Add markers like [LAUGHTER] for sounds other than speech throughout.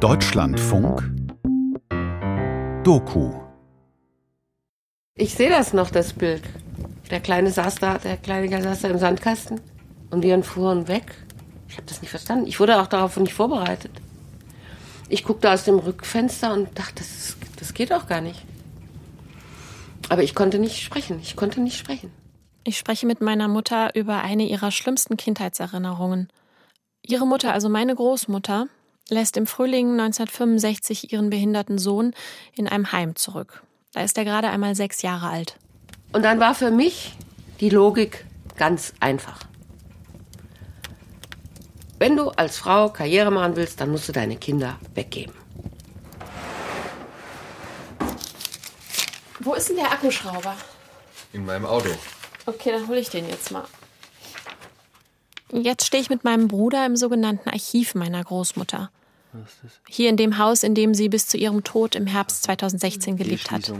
Deutschlandfunk Doku Ich sehe das noch, das Bild. Der Kleine saß da, der Kleine saß da im Sandkasten und wir fuhren weg. Ich habe das nicht verstanden. Ich wurde auch darauf nicht vorbereitet. Ich guckte aus dem Rückfenster und dachte, das, das geht auch gar nicht. Aber ich konnte nicht sprechen. Ich konnte nicht sprechen. Ich spreche mit meiner Mutter über eine ihrer schlimmsten Kindheitserinnerungen. Ihre Mutter, also meine Großmutter, lässt im Frühling 1965 ihren behinderten Sohn in einem Heim zurück. Da ist er gerade einmal sechs Jahre alt. Und dann war für mich die Logik ganz einfach. Wenn du als Frau Karriere machen willst, dann musst du deine Kinder weggeben. Wo ist denn der Akkuschrauber? In meinem Auto. Okay, dann hole ich den jetzt mal. Jetzt stehe ich mit meinem Bruder im sogenannten Archiv meiner Großmutter. Hier in dem Haus, in dem sie bis zu ihrem Tod im Herbst 2016 gelebt hat.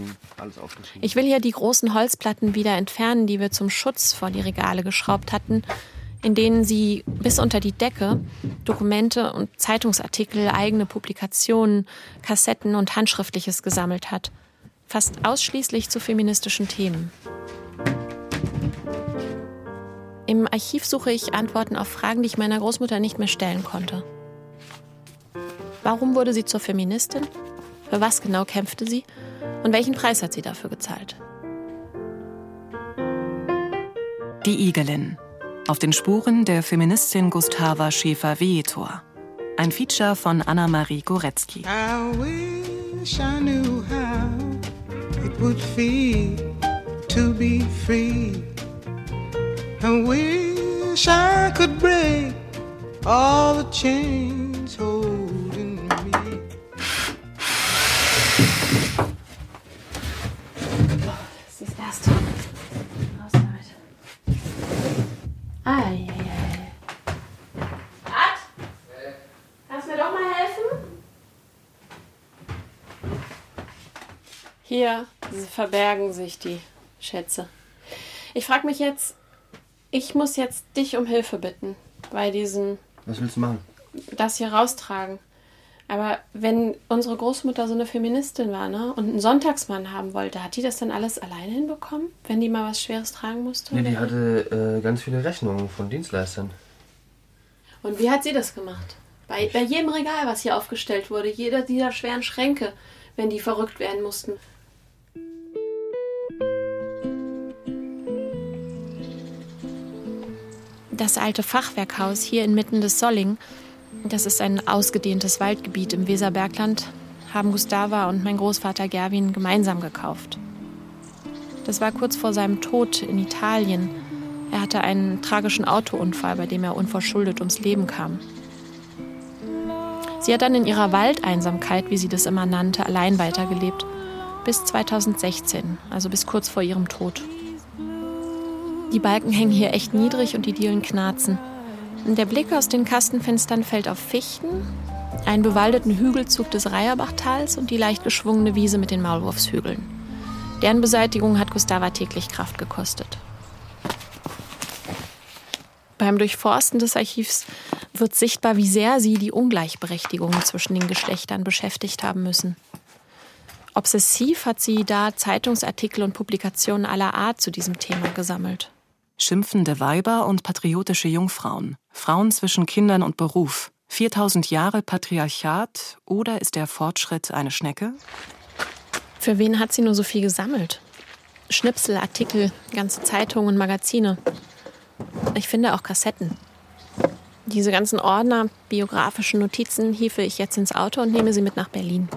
Ich will hier die großen Holzplatten wieder entfernen, die wir zum Schutz vor die Regale geschraubt hatten, in denen sie bis unter die Decke Dokumente und Zeitungsartikel, eigene Publikationen, Kassetten und Handschriftliches gesammelt hat. Fast ausschließlich zu feministischen Themen. Im Archiv suche ich Antworten auf Fragen, die ich meiner Großmutter nicht mehr stellen konnte. Warum wurde sie zur Feministin? Für was genau kämpfte sie? Und welchen Preis hat sie dafür gezahlt? Die Igelin. Auf den Spuren der Feministin Gustava Schäfer-Wietor. Ein Feature von Anna-Marie Goretzky. I wish I knew how it would feel to be free. I wish I could break all the chains holding Hier verbergen sich die Schätze. Ich frage mich jetzt, ich muss jetzt dich um Hilfe bitten bei diesen. Was willst du machen? Das hier raustragen. Aber wenn unsere Großmutter so eine Feministin war, ne, und einen Sonntagsmann haben wollte, hat die das dann alles alleine hinbekommen, wenn die mal was Schweres tragen musste? Nee, die hatte äh, ganz viele Rechnungen von Dienstleistern. Und wie hat sie das gemacht? Bei, bei jedem Regal, was hier aufgestellt wurde, jeder dieser schweren Schränke, wenn die verrückt werden mussten. Das alte Fachwerkhaus hier inmitten des Solling, das ist ein ausgedehntes Waldgebiet im Weserbergland, haben Gustava und mein Großvater Gerwin gemeinsam gekauft. Das war kurz vor seinem Tod in Italien. Er hatte einen tragischen Autounfall, bei dem er unverschuldet ums Leben kam. Sie hat dann in ihrer Waldeinsamkeit, wie sie das immer nannte, allein weitergelebt. Bis 2016, also bis kurz vor ihrem Tod. Die Balken hängen hier echt niedrig und die Dielen knarzen. Der Blick aus den Kastenfenstern fällt auf Fichten, einen bewaldeten Hügelzug des Reierbachtals und die leicht geschwungene Wiese mit den Maulwurfshügeln. Deren Beseitigung hat Gustava täglich Kraft gekostet. Beim Durchforsten des Archivs wird sichtbar, wie sehr sie die Ungleichberechtigung zwischen den Geschlechtern beschäftigt haben müssen. Obsessiv hat sie da Zeitungsartikel und Publikationen aller Art zu diesem Thema gesammelt. Schimpfende Weiber und patriotische Jungfrauen. Frauen zwischen Kindern und Beruf. 4000 Jahre Patriarchat oder ist der Fortschritt eine Schnecke? Für wen hat sie nur so viel gesammelt? Schnipsel, Artikel, ganze Zeitungen, Magazine. Ich finde auch Kassetten. Diese ganzen Ordner, biografischen Notizen hiefe ich jetzt ins Auto und nehme sie mit nach Berlin.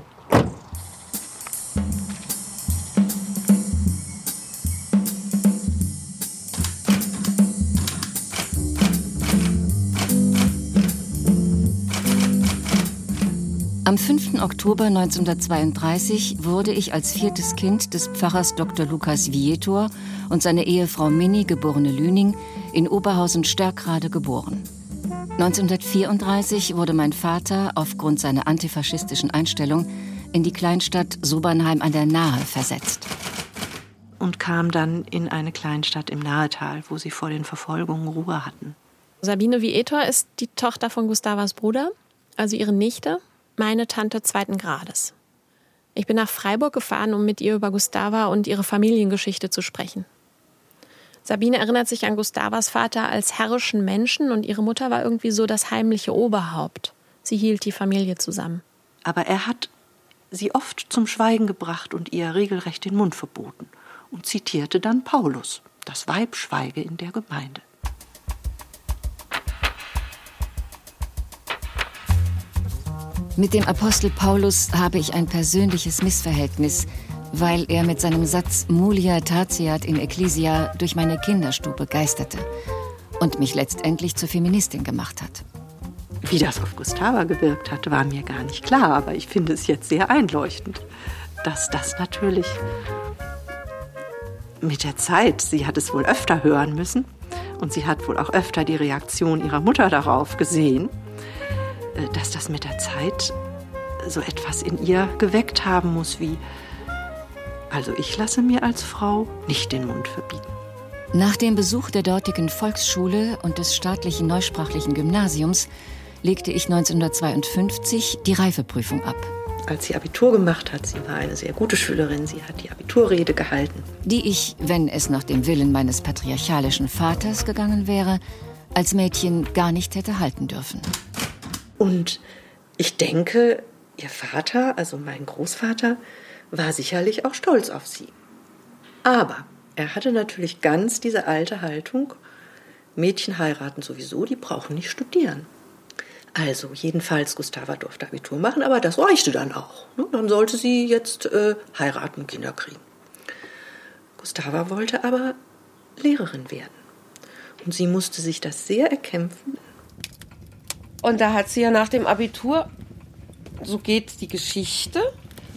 Am 5. Oktober 1932 wurde ich als viertes Kind des Pfarrers Dr. Lukas Vietor und seiner Ehefrau Minnie, geborene Lüning, in Oberhausen-Stärkrade geboren. 1934 wurde mein Vater aufgrund seiner antifaschistischen Einstellung in die Kleinstadt Sobernheim an der Nahe versetzt. Und kam dann in eine Kleinstadt im Nahetal, wo sie vor den Verfolgungen Ruhe hatten. Sabine Vietor ist die Tochter von Gustavas Bruder, also ihre Nichte. Meine Tante zweiten Grades. Ich bin nach Freiburg gefahren, um mit ihr über Gustava und ihre Familiengeschichte zu sprechen. Sabine erinnert sich an Gustavas Vater als herrischen Menschen und ihre Mutter war irgendwie so das heimliche Oberhaupt. Sie hielt die Familie zusammen. Aber er hat sie oft zum Schweigen gebracht und ihr regelrecht den Mund verboten und zitierte dann Paulus: Das Weib schweige in der Gemeinde. Mit dem Apostel Paulus habe ich ein persönliches Missverhältnis, weil er mit seinem Satz Mulia tatiat in Ecclesia durch meine Kinderstube geisterte und mich letztendlich zur Feministin gemacht hat. Wie das auf Gustava gewirkt hat, war mir gar nicht klar, aber ich finde es jetzt sehr einleuchtend, dass das natürlich mit der Zeit, sie hat es wohl öfter hören müssen und sie hat wohl auch öfter die Reaktion ihrer Mutter darauf gesehen, dass das mit der Zeit so etwas in ihr geweckt haben muss wie, also ich lasse mir als Frau nicht den Mund verbieten. Nach dem Besuch der dortigen Volksschule und des staatlichen neusprachlichen Gymnasiums legte ich 1952 die Reifeprüfung ab. Als sie Abitur gemacht hat, sie war eine sehr gute Schülerin, sie hat die Abiturrede gehalten. Die ich, wenn es nach dem Willen meines patriarchalischen Vaters gegangen wäre, als Mädchen gar nicht hätte halten dürfen. Und ich denke, ihr Vater, also mein Großvater, war sicherlich auch stolz auf sie. Aber er hatte natürlich ganz diese alte Haltung, Mädchen heiraten sowieso, die brauchen nicht studieren. Also jedenfalls, Gustava durfte Abitur machen, aber das reichte dann auch. Ne? Dann sollte sie jetzt äh, heiraten und Kinder kriegen. Gustava wollte aber Lehrerin werden. Und sie musste sich das sehr erkämpfen, und da hat sie ja nach dem Abitur, so geht die Geschichte,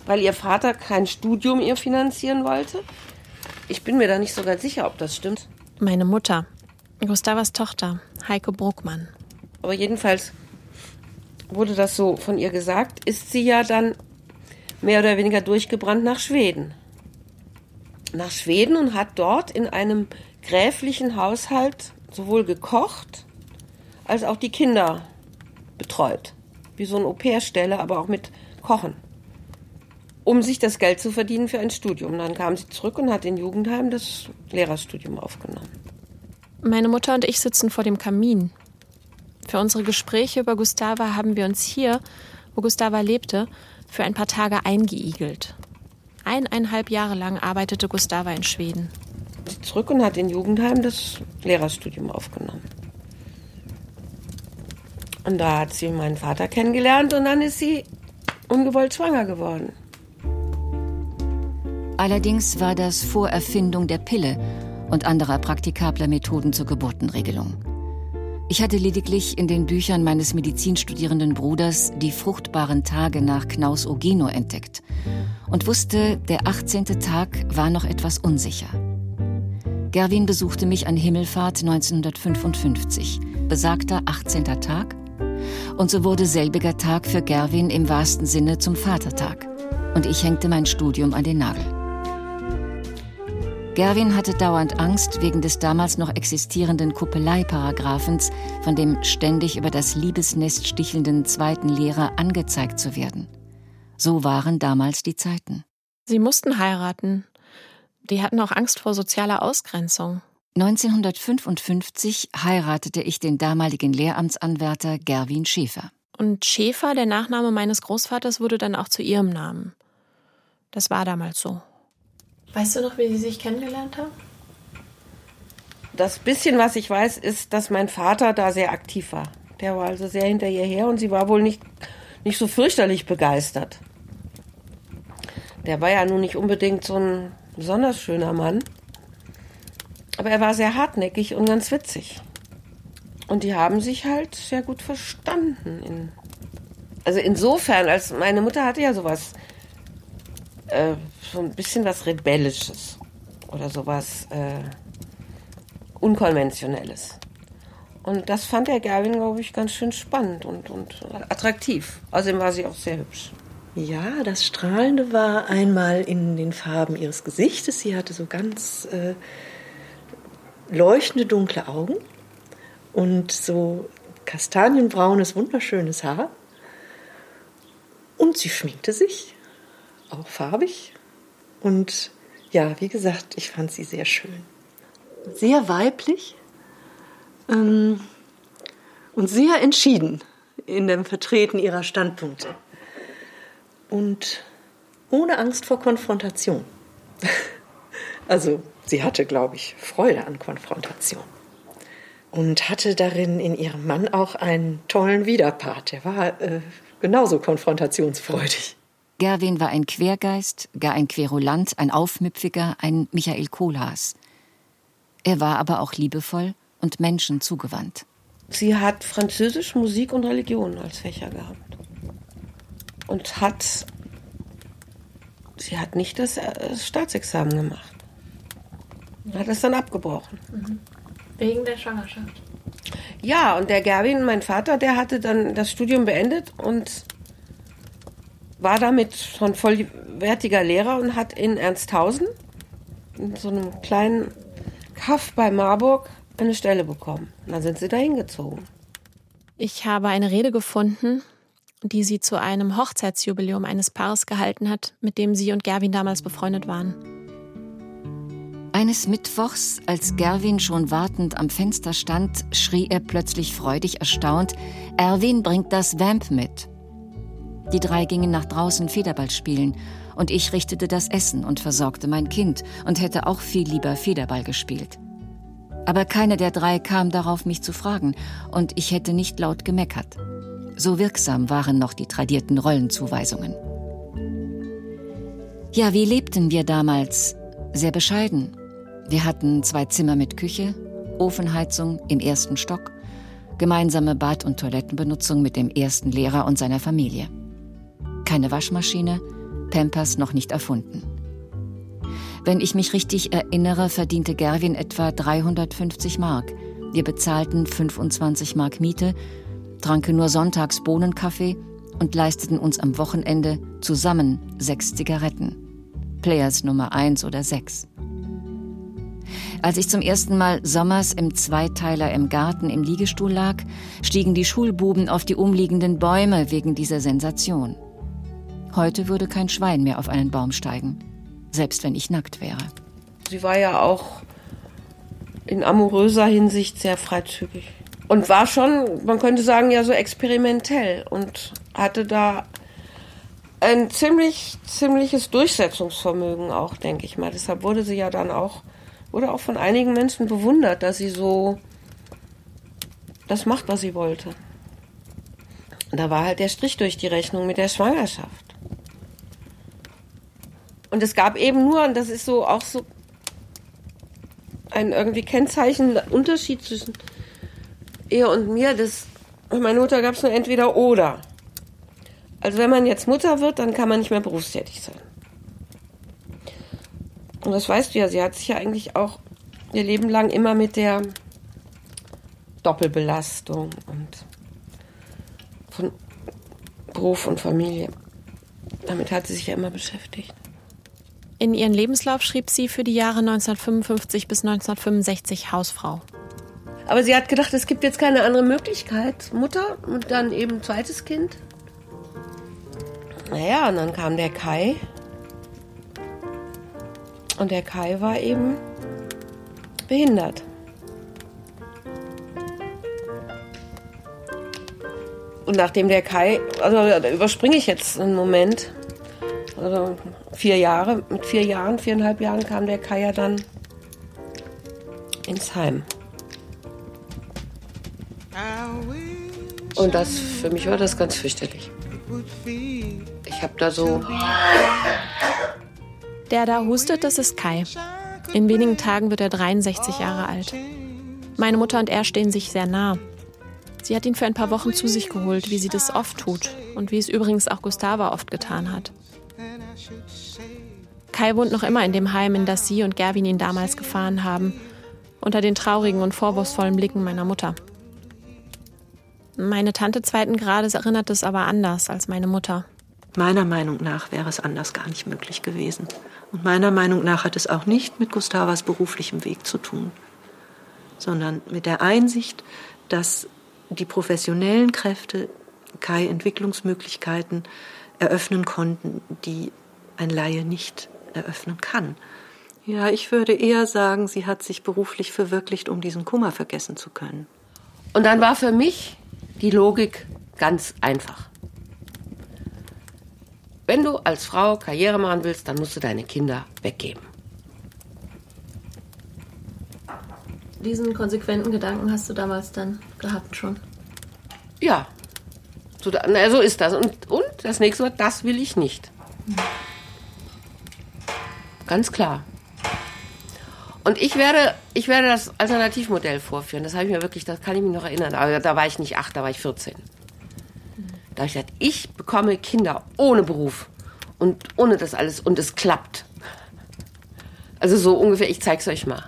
weil ihr Vater kein Studium ihr finanzieren wollte. Ich bin mir da nicht so ganz sicher, ob das stimmt. Meine Mutter, Gustavas Tochter, Heike Bruckmann. Aber jedenfalls wurde das so von ihr gesagt, ist sie ja dann mehr oder weniger durchgebrannt nach Schweden. Nach Schweden und hat dort in einem gräflichen Haushalt sowohl gekocht als auch die Kinder betreut. Wie so eine Au-pair-Stelle, aber auch mit Kochen. Um sich das Geld zu verdienen für ein Studium. Dann kam sie zurück und hat in Jugendheim das Lehrerstudium aufgenommen. Meine Mutter und ich sitzen vor dem Kamin. Für unsere Gespräche über Gustava haben wir uns hier, wo Gustava lebte, für ein paar Tage eingeigelt. Eineinhalb Jahre lang arbeitete Gustava in Schweden. Sie zurück und hat in Jugendheim das Lehrerstudium aufgenommen. Und da hat sie meinen Vater kennengelernt und dann ist sie ungewollt schwanger geworden. Allerdings war das vor Erfindung der Pille und anderer praktikabler Methoden zur Geburtenregelung. Ich hatte lediglich in den Büchern meines medizinstudierenden Bruders die fruchtbaren Tage nach Knaus Ogino entdeckt und wusste, der 18. Tag war noch etwas unsicher. Gerwin besuchte mich an Himmelfahrt 1955. Besagter 18. Tag und so wurde selbiger Tag für Gerwin im wahrsten Sinne zum Vatertag. Und ich hängte mein Studium an den Nagel. Gerwin hatte dauernd Angst wegen des damals noch existierenden Kuppeleieparagraphens, von dem ständig über das Liebesnest stichelnden zweiten Lehrer angezeigt zu werden. So waren damals die Zeiten. Sie mussten heiraten. Die hatten auch Angst vor sozialer Ausgrenzung. 1955 heiratete ich den damaligen Lehramtsanwärter Gerwin Schäfer. Und Schäfer, der Nachname meines Großvaters, wurde dann auch zu ihrem Namen. Das war damals so. Weißt du noch, wie Sie sich kennengelernt haben? Das bisschen, was ich weiß, ist, dass mein Vater da sehr aktiv war. Der war also sehr hinter ihr her und sie war wohl nicht, nicht so fürchterlich begeistert. Der war ja nun nicht unbedingt so ein besonders schöner Mann. Aber er war sehr hartnäckig und ganz witzig. Und die haben sich halt sehr gut verstanden. In, also insofern, als meine Mutter hatte ja sowas, äh, so ein bisschen was Rebellisches oder sowas äh, Unkonventionelles. Und das fand der Gavin, glaube ich, ganz schön spannend und, und attraktiv. Außerdem war sie auch sehr hübsch. Ja, das Strahlende war einmal in den Farben ihres Gesichtes. Sie hatte so ganz äh, leuchtende dunkle Augen und so kastanienbraunes, wunderschönes Haar. Und sie schminkte sich, auch farbig. Und ja, wie gesagt, ich fand sie sehr schön. Sehr weiblich ähm, und sehr entschieden in dem Vertreten ihrer Standpunkte. Und ohne Angst vor Konfrontation. [LAUGHS] Also sie hatte, glaube ich, Freude an Konfrontation. Und hatte darin in ihrem Mann auch einen tollen Widerpart. Der war äh, genauso konfrontationsfreudig. Gerwin war ein Quergeist, gar ein Querulant, ein Aufmüpfiger, ein Michael Kohlhaas. Er war aber auch liebevoll und Menschen zugewandt. Sie hat Französisch, Musik und Religion als Fächer gehabt. Und hat. Sie hat nicht das äh, Staatsexamen gemacht. Hat es dann abgebrochen. Mhm. Wegen der Schwangerschaft. Ja, und der Gerwin, mein Vater, der hatte dann das Studium beendet und war damit schon vollwertiger Lehrer und hat in Ernsthausen, in so einem kleinen Kaff bei Marburg, eine Stelle bekommen. Und dann sind sie da hingezogen. Ich habe eine Rede gefunden, die sie zu einem Hochzeitsjubiläum eines Paares gehalten hat, mit dem sie und Gerwin damals befreundet waren. Eines Mittwochs, als Gerwin schon wartend am Fenster stand, schrie er plötzlich freudig erstaunt: Erwin bringt das Vamp mit. Die drei gingen nach draußen Federball spielen und ich richtete das Essen und versorgte mein Kind und hätte auch viel lieber Federball gespielt. Aber keiner der drei kam darauf, mich zu fragen, und ich hätte nicht laut gemeckert. So wirksam waren noch die tradierten Rollenzuweisungen. Ja, wie lebten wir damals? Sehr bescheiden. Wir hatten zwei Zimmer mit Küche, Ofenheizung im ersten Stock, gemeinsame Bad- und Toilettenbenutzung mit dem ersten Lehrer und seiner Familie. Keine Waschmaschine, Pampers noch nicht erfunden. Wenn ich mich richtig erinnere, verdiente Gerwin etwa 350 Mark. Wir bezahlten 25 Mark Miete, tranken nur sonntags Bohnenkaffee und leisteten uns am Wochenende zusammen sechs Zigaretten. Players Nummer 1 oder 6. Als ich zum ersten Mal sommers im Zweiteiler im Garten im Liegestuhl lag, stiegen die Schulbuben auf die umliegenden Bäume wegen dieser Sensation. Heute würde kein Schwein mehr auf einen Baum steigen, selbst wenn ich nackt wäre. Sie war ja auch in amoröser Hinsicht sehr freizügig und war schon, man könnte sagen, ja so experimentell und hatte da ein ziemlich, ziemliches Durchsetzungsvermögen auch, denke ich mal. Deshalb wurde sie ja dann auch, wurde auch von einigen Menschen bewundert, dass sie so das macht, was sie wollte. Und da war halt der Strich durch die Rechnung mit der Schwangerschaft. Und es gab eben nur, und das ist so auch so ein irgendwie kennzeichnender Unterschied zwischen ihr und mir, das bei meiner Mutter gab es nur entweder oder. Also wenn man jetzt Mutter wird, dann kann man nicht mehr berufstätig sein. Und das weißt du ja, sie hat sich ja eigentlich auch ihr Leben lang immer mit der Doppelbelastung und von Beruf und Familie. Damit hat sie sich ja immer beschäftigt. In ihren Lebenslauf schrieb sie für die Jahre 1955 bis 1965 Hausfrau. Aber sie hat gedacht, es gibt jetzt keine andere Möglichkeit. Mutter und dann eben zweites Kind. Naja, und dann kam der Kai. Und der Kai war eben behindert. Und nachdem der Kai, also da überspringe ich jetzt einen Moment, also vier Jahre, mit vier Jahren, viereinhalb Jahren kam der Kai ja dann ins Heim. Und das, für mich war das ganz fürchterlich. Ich habe da so... Der da hustet, das ist Kai. In wenigen Tagen wird er 63 Jahre alt. Meine Mutter und er stehen sich sehr nah. Sie hat ihn für ein paar Wochen zu sich geholt, wie sie das oft tut und wie es übrigens auch Gustava oft getan hat. Kai wohnt noch immer in dem Heim, in das sie und Gerwin ihn damals gefahren haben, unter den traurigen und vorwurfsvollen Blicken meiner Mutter. Meine Tante zweiten Grades erinnert es aber anders als meine Mutter. Meiner Meinung nach wäre es anders gar nicht möglich gewesen. Und meiner Meinung nach hat es auch nicht mit Gustavas beruflichem Weg zu tun, sondern mit der Einsicht, dass die professionellen Kräfte Kai Entwicklungsmöglichkeiten eröffnen konnten, die ein Laie nicht eröffnen kann. Ja, ich würde eher sagen, sie hat sich beruflich verwirklicht, um diesen Kummer vergessen zu können. Und dann war für mich die Logik ganz einfach. Wenn du als Frau Karriere machen willst, dann musst du deine Kinder weggeben. Diesen konsequenten Gedanken hast du damals dann gehabt schon? Ja. So, na, so ist das. Und, und das nächste Wort, das will ich nicht. Ganz klar. Und ich werde, ich werde das Alternativmodell vorführen. Das habe ich mir wirklich, das kann ich mich noch erinnern. Aber da war ich nicht acht, da war ich 14. Da habe ich gesagt, ich bekomme Kinder ohne Beruf und ohne das alles und es klappt. Also so ungefähr, ich zeige es euch mal.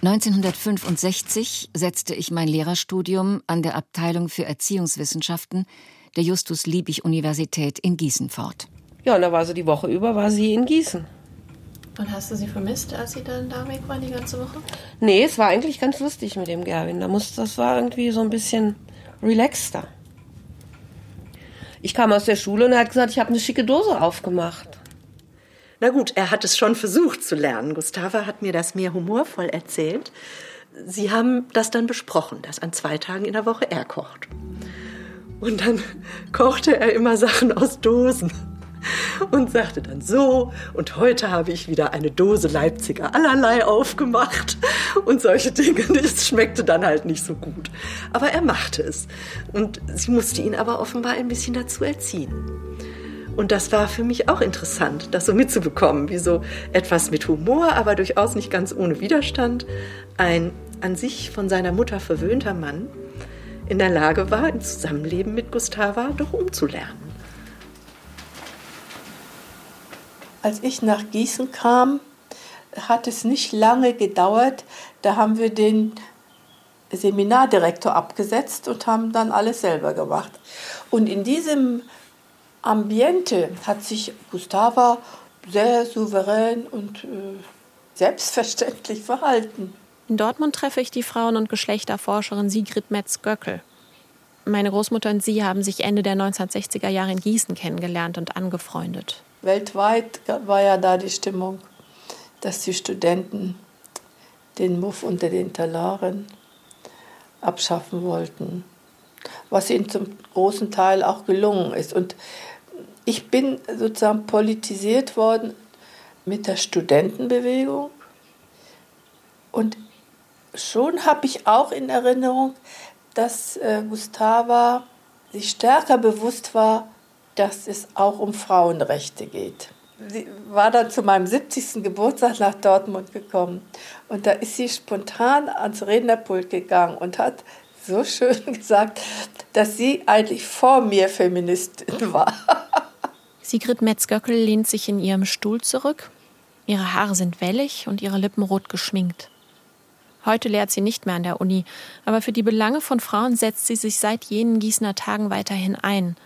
1965 setzte ich mein Lehrerstudium an der Abteilung für Erziehungswissenschaften der Justus-Liebig-Universität in Gießen fort. Ja, und da war sie die Woche über, war sie in Gießen. Und hast du sie vermisst, als sie dann da weg war, die ganze Woche? Nee, es war eigentlich ganz lustig mit dem Gerwin. Da muss, das war irgendwie so ein bisschen relaxter. Ich kam aus der Schule und er hat gesagt, ich habe eine schicke Dose aufgemacht. Na gut, er hat es schon versucht zu lernen. Gustava hat mir das mehr humorvoll erzählt. Sie haben das dann besprochen, dass an zwei Tagen in der Woche er kocht. Und dann [LAUGHS] kochte er immer Sachen aus Dosen und sagte dann so, und heute habe ich wieder eine Dose Leipziger allerlei aufgemacht und solche Dinge. [LAUGHS] Das schmeckte dann halt nicht so gut. Aber er machte es. Und sie musste ihn aber offenbar ein bisschen dazu erziehen. Und das war für mich auch interessant, das so mitzubekommen, wie so etwas mit Humor, aber durchaus nicht ganz ohne Widerstand, ein an sich von seiner Mutter verwöhnter Mann in der Lage war, im Zusammenleben mit Gustava doch umzulernen. Als ich nach Gießen kam, hat es nicht lange gedauert. Da haben wir den Seminardirektor abgesetzt und haben dann alles selber gemacht. Und in diesem Ambiente hat sich Gustava sehr souverän und äh, selbstverständlich verhalten. In Dortmund treffe ich die Frauen- und Geschlechterforscherin Sigrid Metz-Göckel. Meine Großmutter und sie haben sich Ende der 1960er Jahre in Gießen kennengelernt und angefreundet. Weltweit war ja da die Stimmung, dass die Studenten den Muff unter den Talaren abschaffen wollten, was ihnen zum großen Teil auch gelungen ist. Und ich bin sozusagen politisiert worden mit der Studentenbewegung und schon habe ich auch in Erinnerung, dass äh, Gustava sich stärker bewusst war, dass es auch um Frauenrechte geht. Sie war dann zu meinem 70. Geburtstag nach Dortmund gekommen und da ist sie spontan ans Rednerpult gegangen und hat so [LAUGHS] schön gesagt, dass sie eigentlich vor mir Feministin [LAUGHS] war. Sigrid Metz-Göckel lehnt sich in ihrem Stuhl zurück. Ihre Haare sind wellig und ihre Lippen rot geschminkt. Heute lehrt sie nicht mehr an der Uni, aber für die Belange von Frauen setzt sie sich seit jenen Gießener Tagen weiterhin ein.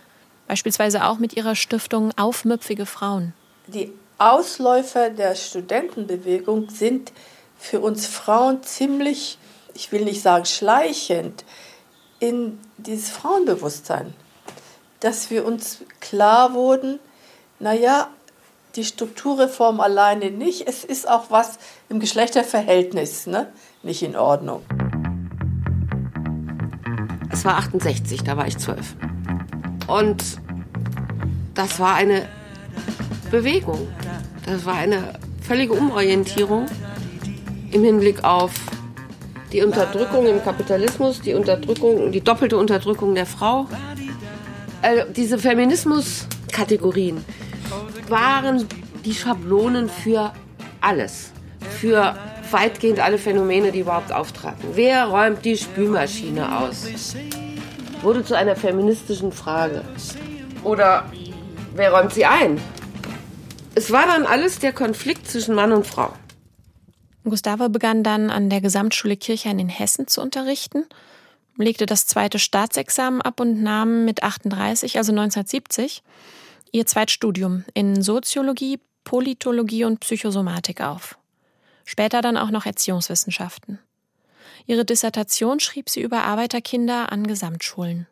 Beispielsweise auch mit ihrer Stiftung Aufmüpfige Frauen. Die Ausläufer der Studentenbewegung sind für uns Frauen ziemlich, ich will nicht sagen schleichend, in dieses Frauenbewusstsein. Dass wir uns klar wurden, naja, die Strukturreform alleine nicht. Es ist auch was im Geschlechterverhältnis ne? nicht in Ordnung. Es war 68, da war ich zwölf. Und das war eine Bewegung. Das war eine völlige Umorientierung im Hinblick auf die Unterdrückung im Kapitalismus, die Unterdrückung, die doppelte Unterdrückung der Frau. Also diese Feminismus-Kategorien, waren die Schablonen für alles. Für weitgehend alle Phänomene, die überhaupt auftraten. Wer räumt die Spülmaschine aus? Wurde zu einer feministischen Frage. Oder wer räumt sie ein? Es war dann alles der Konflikt zwischen Mann und Frau. Gustava begann dann an der Gesamtschule Kirchhain in Hessen zu unterrichten, legte das zweite Staatsexamen ab und nahm mit 38, also 1970, ihr Zweitstudium in Soziologie, Politologie und Psychosomatik auf. Später dann auch noch Erziehungswissenschaften. Ihre Dissertation schrieb sie über Arbeiterkinder an Gesamtschulen.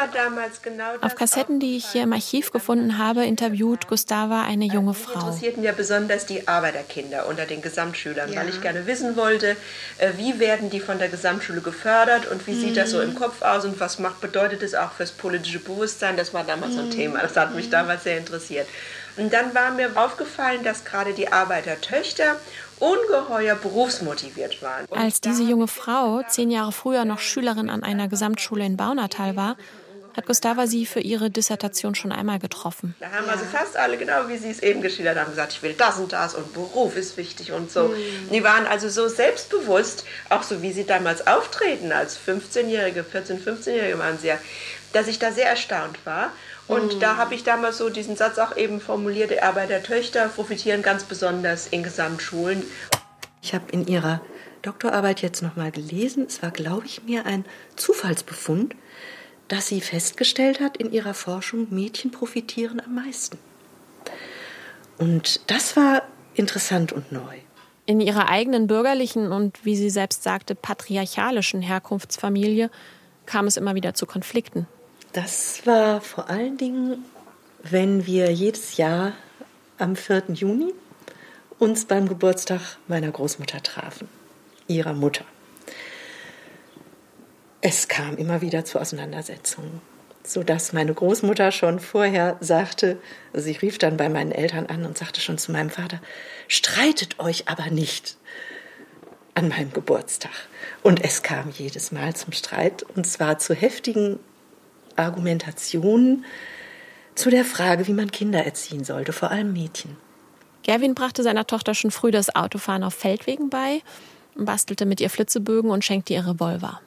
war damals genau das. Auf Kassetten, die ich hier im Archiv gefunden habe, interviewt Gustava eine junge Frau. Mich interessierten ja besonders die Arbeiterkinder unter den Gesamtschülern, ja. weil ich gerne wissen wollte, äh, wie werden die von der Gesamtschule gefördert und wie mhm. sieht das so im Kopf aus und was macht, bedeutet es auch fürs politische Bewusstsein. Das war damals so ein mhm. Thema, das hat mich damals sehr interessiert. Und dann war mir aufgefallen, dass gerade die Arbeitertöchter ungeheuer berufsmotiviert waren. Und Als diese junge Frau zehn Jahre früher noch Schülerin an einer Gesamtschule in Baunatal war, hat Gustava sie für ihre Dissertation schon einmal getroffen. Da haben also fast alle, genau wie Sie es eben geschildert haben, gesagt, ich will das und das und Beruf ist wichtig und so. Mhm. Die waren also so selbstbewusst, auch so wie sie damals auftreten, als 15-Jährige, 14-, 15-Jährige waren sie ja, dass ich da sehr erstaunt war. Und mhm. da habe ich damals so diesen Satz auch eben formuliert, die Arbeitertöchter profitieren ganz besonders in Gesamtschulen. Ich habe in ihrer Doktorarbeit jetzt nochmal gelesen, es war, glaube ich, mir ein Zufallsbefund, dass sie festgestellt hat in ihrer Forschung, Mädchen profitieren am meisten. Und das war interessant und neu. In ihrer eigenen bürgerlichen und, wie sie selbst sagte, patriarchalischen Herkunftsfamilie kam es immer wieder zu Konflikten. Das war vor allen Dingen, wenn wir jedes Jahr am 4. Juni uns beim Geburtstag meiner Großmutter trafen, ihrer Mutter. Es kam immer wieder zu Auseinandersetzungen, sodass meine Großmutter schon vorher sagte, also sie rief dann bei meinen Eltern an und sagte schon zu meinem Vater, streitet euch aber nicht an meinem Geburtstag. Und es kam jedes Mal zum Streit und zwar zu heftigen Argumentationen zu der Frage, wie man Kinder erziehen sollte, vor allem Mädchen. Gerwin brachte seiner Tochter schon früh das Autofahren auf Feldwegen bei, bastelte mit ihr Flitzebögen und schenkte ihr Revolver.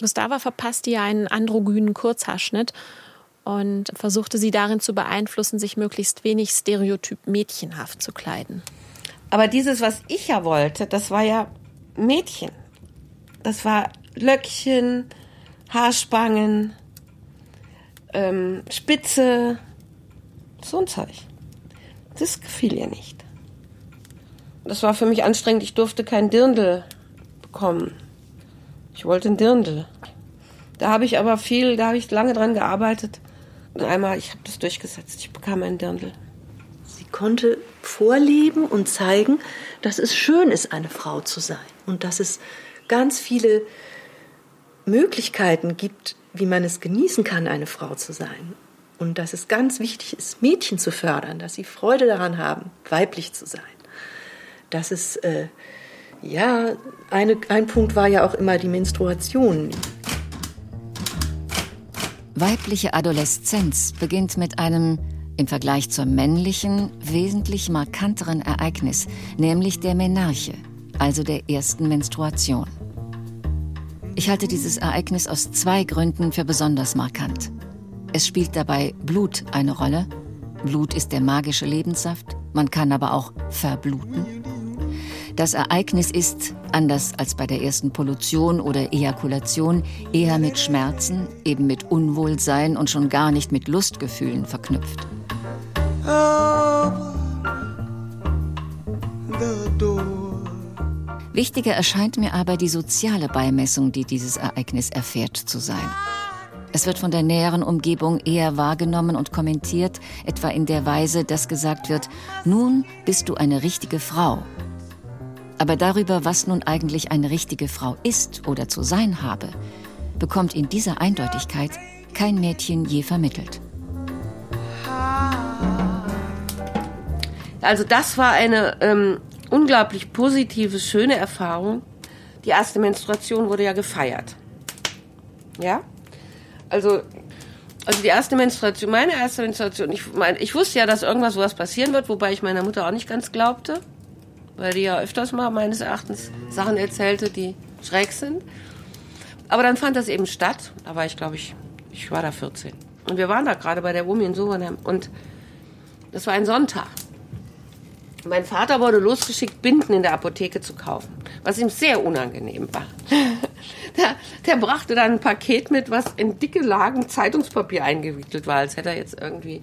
Gustava verpasste ihr einen androgynen Kurzhaarschnitt und versuchte sie darin zu beeinflussen, sich möglichst wenig stereotyp mädchenhaft zu kleiden. Aber dieses, was ich ja wollte, das war ja Mädchen. Das war Löckchen, Haarspangen, ähm, Spitze, so ein Zeug. Das gefiel ihr nicht. Das war für mich anstrengend. Ich durfte kein Dirndl bekommen. Ich wollte ein Dirndl. Da habe ich aber viel, da habe ich lange dran gearbeitet. Und einmal, ich habe das durchgesetzt. Ich bekam ein Dirndl. Sie konnte vorleben und zeigen, dass es schön ist, eine Frau zu sein. Und dass es ganz viele Möglichkeiten gibt, wie man es genießen kann, eine Frau zu sein. Und dass es ganz wichtig ist, Mädchen zu fördern, dass sie Freude daran haben, weiblich zu sein. Dass es, äh, ja, eine, ein Punkt war ja auch immer die Menstruation. Weibliche Adoleszenz beginnt mit einem im Vergleich zur männlichen wesentlich markanteren Ereignis, nämlich der Menarche, also der ersten Menstruation. Ich halte dieses Ereignis aus zwei Gründen für besonders markant. Es spielt dabei Blut eine Rolle. Blut ist der magische Lebenssaft, man kann aber auch verbluten. Das Ereignis ist, anders als bei der ersten Pollution oder Ejakulation, eher mit Schmerzen, eben mit Unwohlsein und schon gar nicht mit Lustgefühlen verknüpft. Wichtiger erscheint mir aber die soziale Beimessung, die dieses Ereignis erfährt zu sein. Es wird von der näheren Umgebung eher wahrgenommen und kommentiert, etwa in der Weise, dass gesagt wird, nun bist du eine richtige Frau. Aber darüber, was nun eigentlich eine richtige Frau ist oder zu sein habe, bekommt in dieser Eindeutigkeit kein Mädchen je vermittelt. Also das war eine ähm, unglaublich positive, schöne Erfahrung. Die erste Menstruation wurde ja gefeiert. Ja? Also, also die erste Menstruation, meine erste Menstruation, ich, mein, ich wusste ja, dass irgendwas sowas passieren wird, wobei ich meiner Mutter auch nicht ganz glaubte, weil die ja öfters mal meines Erachtens Sachen erzählte, die schräg sind. Aber dann fand das eben statt. Da war ich, glaube ich, ich war da 14. Und wir waren da gerade bei der Omi in Sovernheim. Und das war ein Sonntag. Mein Vater wurde losgeschickt, Binden in der Apotheke zu kaufen, was ihm sehr unangenehm war. [LAUGHS] Der, der brachte dann ein Paket mit, was in dicke Lagen Zeitungspapier eingewickelt war, als hätte er jetzt irgendwie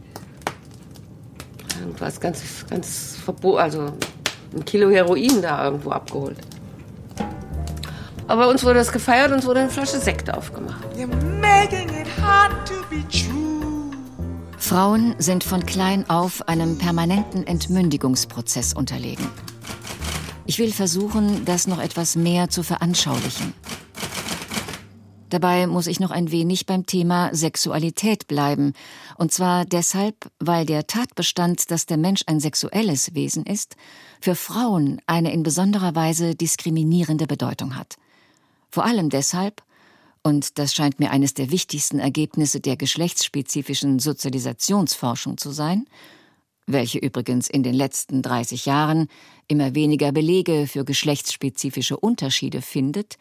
irgendwas ganz, ganz verboten, also ein Kilo Heroin da irgendwo abgeholt. Aber uns wurde das gefeiert und es wurde eine Flasche Sekt aufgemacht. You making it hard to be true. Frauen sind von klein auf einem permanenten Entmündigungsprozess unterlegen. Ich will versuchen, das noch etwas mehr zu veranschaulichen. Dabei muss ich noch ein wenig beim Thema Sexualität bleiben, und zwar deshalb, weil der Tatbestand, dass der Mensch ein sexuelles Wesen ist, für Frauen eine in besonderer Weise diskriminierende Bedeutung hat. Vor allem deshalb, und das scheint mir eines der wichtigsten Ergebnisse der geschlechtsspezifischen Sozialisationsforschung zu sein, welche übrigens in den letzten 30 Jahren immer weniger Belege für geschlechtsspezifische Unterschiede findet,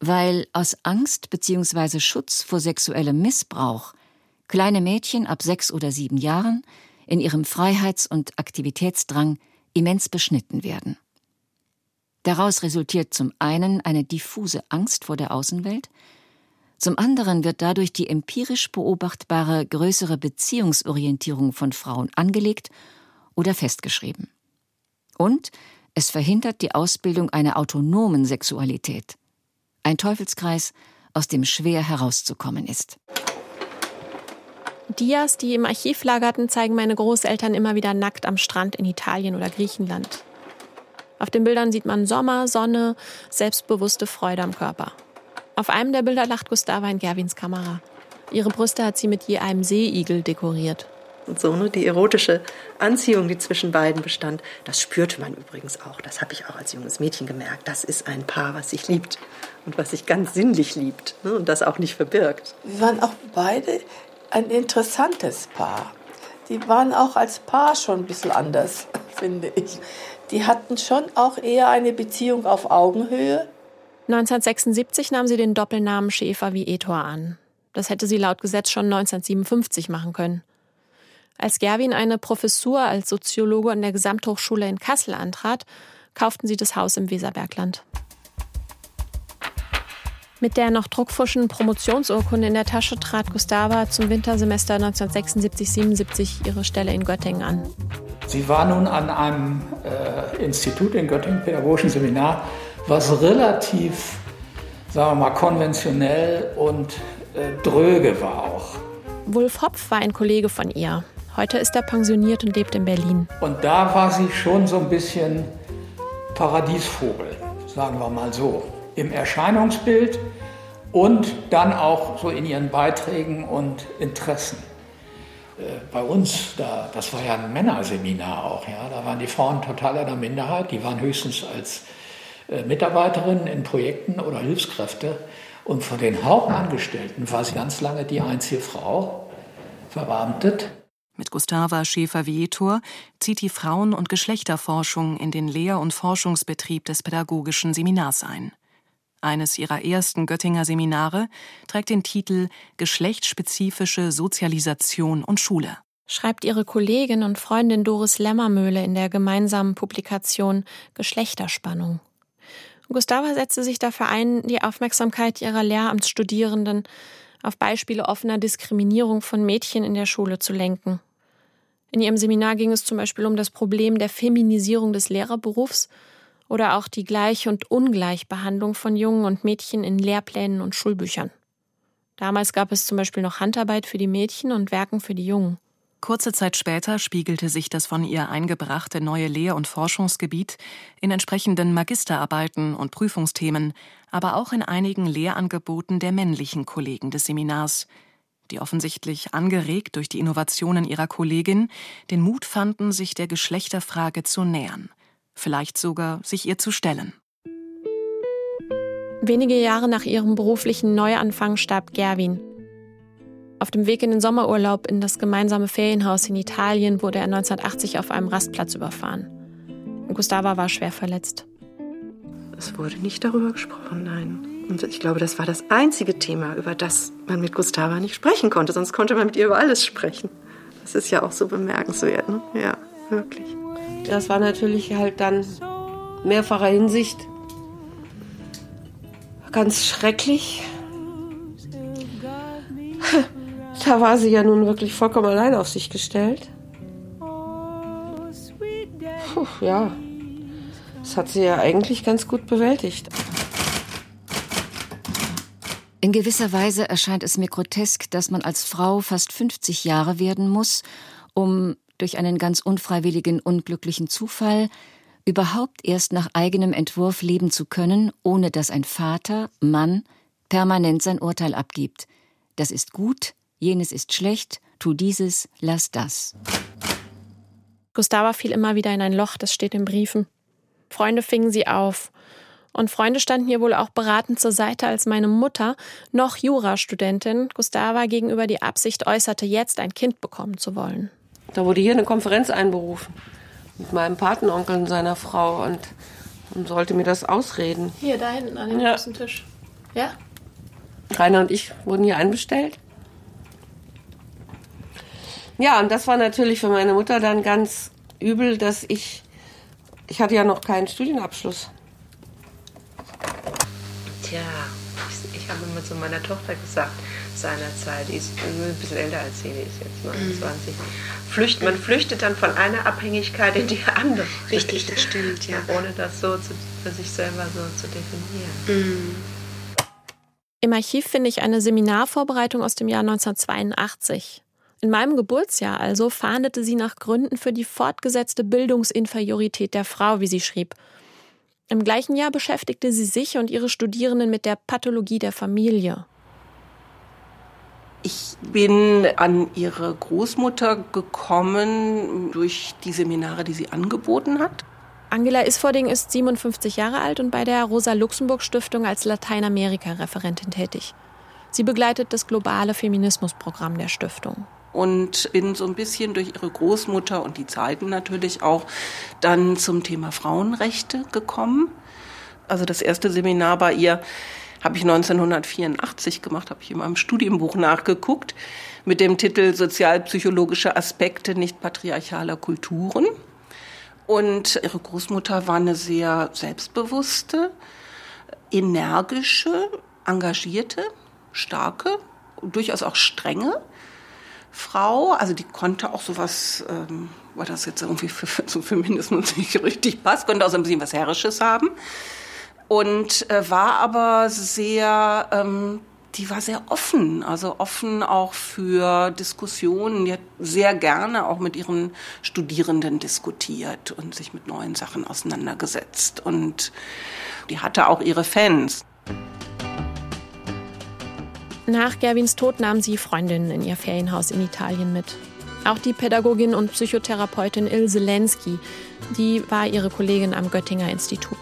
weil aus Angst bzw. Schutz vor sexuellem Missbrauch kleine Mädchen ab sechs oder sieben Jahren in ihrem Freiheits- und Aktivitätsdrang immens beschnitten werden. Daraus resultiert zum einen eine diffuse Angst vor der Außenwelt, zum anderen wird dadurch die empirisch beobachtbare größere Beziehungsorientierung von Frauen angelegt oder festgeschrieben. Und es verhindert die Ausbildung einer autonomen Sexualität. Ein Teufelskreis, aus dem schwer herauszukommen ist. Dias, die im Archiv lagerten, zeigen meine Großeltern immer wieder nackt am Strand in Italien oder Griechenland. Auf den Bildern sieht man Sommer, Sonne, selbstbewusste Freude am Körper. Auf einem der Bilder lacht Gustava in Gerwins Kamera. Ihre Brüste hat sie mit je einem Seeigel dekoriert. Und so, ne? Die erotische Anziehung, die zwischen beiden bestand, das spürte man übrigens auch. Das habe ich auch als junges Mädchen gemerkt. Das ist ein Paar, was sich liebt und was sich ganz sinnlich liebt ne? und das auch nicht verbirgt. Wir waren auch beide ein interessantes Paar. Die waren auch als Paar schon ein bisschen anders, [LAUGHS] finde ich. Die hatten schon auch eher eine Beziehung auf Augenhöhe. 1976 nahm sie den Doppelnamen Schäfer wie Etor an. Das hätte sie laut Gesetz schon 1957 machen können. Als Gerwin eine Professur als Soziologe an der Gesamthochschule in Kassel antrat, kauften sie das Haus im Weserbergland. Mit der noch druckfuschen Promotionsurkunde in der Tasche trat Gustava zum Wintersemester 1976-77 ihre Stelle in Göttingen an. Sie war nun an einem äh, Institut in Göttingen, pädagogischen Seminar, was relativ, sagen wir mal, konventionell und äh, dröge war auch. Wulf Hopf war ein Kollege von ihr. Heute ist er pensioniert und lebt in Berlin. Und da war sie schon so ein bisschen Paradiesvogel, sagen wir mal so im Erscheinungsbild und dann auch so in ihren Beiträgen und Interessen. Äh, bei uns, da, das war ja ein Männerseminar auch, ja, da waren die Frauen total in der Minderheit, die waren höchstens als äh, Mitarbeiterinnen in Projekten oder Hilfskräfte. Und von den Hauptangestellten war sie ganz lange die einzige Frau, verbeamtet. Mit Gustava Schäfer-Vietor zieht die Frauen- und Geschlechterforschung in den Lehr- und Forschungsbetrieb des Pädagogischen Seminars ein. Eines ihrer ersten Göttinger Seminare trägt den Titel Geschlechtsspezifische Sozialisation und Schule. Schreibt ihre Kollegin und Freundin Doris Lämmermöhle in der gemeinsamen Publikation Geschlechterspannung. Gustava setzte sich dafür ein, die Aufmerksamkeit ihrer Lehramtsstudierenden auf Beispiele offener Diskriminierung von Mädchen in der Schule zu lenken. In ihrem Seminar ging es zum Beispiel um das Problem der Feminisierung des Lehrerberufs oder auch die Gleich- und Ungleichbehandlung von Jungen und Mädchen in Lehrplänen und Schulbüchern. Damals gab es zum Beispiel noch Handarbeit für die Mädchen und Werken für die Jungen. Kurze Zeit später spiegelte sich das von ihr eingebrachte neue Lehr- und Forschungsgebiet in entsprechenden Magisterarbeiten und Prüfungsthemen, aber auch in einigen Lehrangeboten der männlichen Kollegen des Seminars, die offensichtlich angeregt durch die Innovationen ihrer Kollegin den Mut fanden, sich der Geschlechterfrage zu nähern vielleicht sogar sich ihr zu stellen. Wenige Jahre nach ihrem beruflichen Neuanfang starb Gerwin. Auf dem Weg in den Sommerurlaub in das gemeinsame Ferienhaus in Italien wurde er 1980 auf einem Rastplatz überfahren. Gustava war schwer verletzt. Es wurde nicht darüber gesprochen, nein. Und ich glaube, das war das einzige Thema, über das man mit Gustava nicht sprechen konnte. Sonst konnte man mit ihr über alles sprechen. Das ist ja auch so bemerkenswert, ne? Ja, wirklich. Das war natürlich halt dann mehrfacher Hinsicht ganz schrecklich. [LAUGHS] Da war sie ja nun wirklich vollkommen allein auf sich gestellt. Puh, ja, das hat sie ja eigentlich ganz gut bewältigt. In gewisser Weise erscheint es mir grotesk, dass man als Frau fast 50 Jahre werden muss, um durch einen ganz unfreiwilligen, unglücklichen Zufall überhaupt erst nach eigenem Entwurf leben zu können, ohne dass ein Vater, Mann, permanent sein Urteil abgibt. Das ist gut, jenes ist schlecht, tu dieses, lass das. Gustava fiel immer wieder in ein Loch, das steht in Briefen. Freunde fingen sie auf. Und Freunde standen ihr wohl auch beratend zur Seite, als meine Mutter, noch Jurastudentin, Gustava gegenüber die Absicht äußerte, jetzt ein Kind bekommen zu wollen. Da wurde hier eine Konferenz einberufen mit meinem Patenonkel und seiner Frau und, und sollte mir das ausreden. Hier, da hinten an dem ja. großen Tisch. Ja? Rainer und ich wurden hier einbestellt. Ja, und das war natürlich für meine Mutter dann ganz übel, dass ich, ich hatte ja noch keinen Studienabschluss. Tja, ich, habe immer zu meiner Tochter gesagt, seinerzeit, die ist ein bisschen älter als sie, die ist jetzt 29. Mhm. Flücht, man flüchtet dann von einer Abhängigkeit in die andere. Richtig, das stimmt, ja. [LAUGHS] Ohne das so zu, für sich selber so zu definieren. Mhm. Im Archiv finde ich eine Seminarvorbereitung aus dem Jahr 1982. In meinem Geburtsjahr also fahndete sie nach Gründen für die fortgesetzte Bildungsinferiorität der Frau, wie sie schrieb. Im gleichen Jahr beschäftigte sie sich und ihre Studierenden mit der Pathologie der Familie. Ich bin an ihre Großmutter gekommen durch die Seminare, die sie angeboten hat. Angela Isfording ist 57 Jahre alt und bei der Rosa-Luxemburg-Stiftung als Lateinamerika-Referentin tätig. Sie begleitet das globale Feminismusprogramm der Stiftung. Und bin so ein bisschen durch ihre Großmutter und die Zeiten natürlich auch dann zum Thema Frauenrechte gekommen. Also das erste Seminar bei ihr habe ich 1984 gemacht, habe ich in meinem Studienbuch nachgeguckt mit dem Titel Sozialpsychologische Aspekte nicht patriarchaler Kulturen. Und ihre Großmutter war eine sehr selbstbewusste, energische, engagierte, starke, durchaus auch strenge Frau. Also die konnte auch sowas, ähm, war das jetzt irgendwie für, für zum Feminismus nicht richtig passt, konnte auch so ein bisschen was Herrisches haben und äh, war aber sehr, ähm, die war sehr offen, also offen auch für Diskussionen. Die hat sehr gerne auch mit ihren Studierenden diskutiert und sich mit neuen Sachen auseinandergesetzt. Und die hatte auch ihre Fans. Nach Gerwins Tod nahm sie Freundinnen in ihr Ferienhaus in Italien mit. Auch die Pädagogin und Psychotherapeutin Ilse Lenski, die war ihre Kollegin am Göttinger Institut.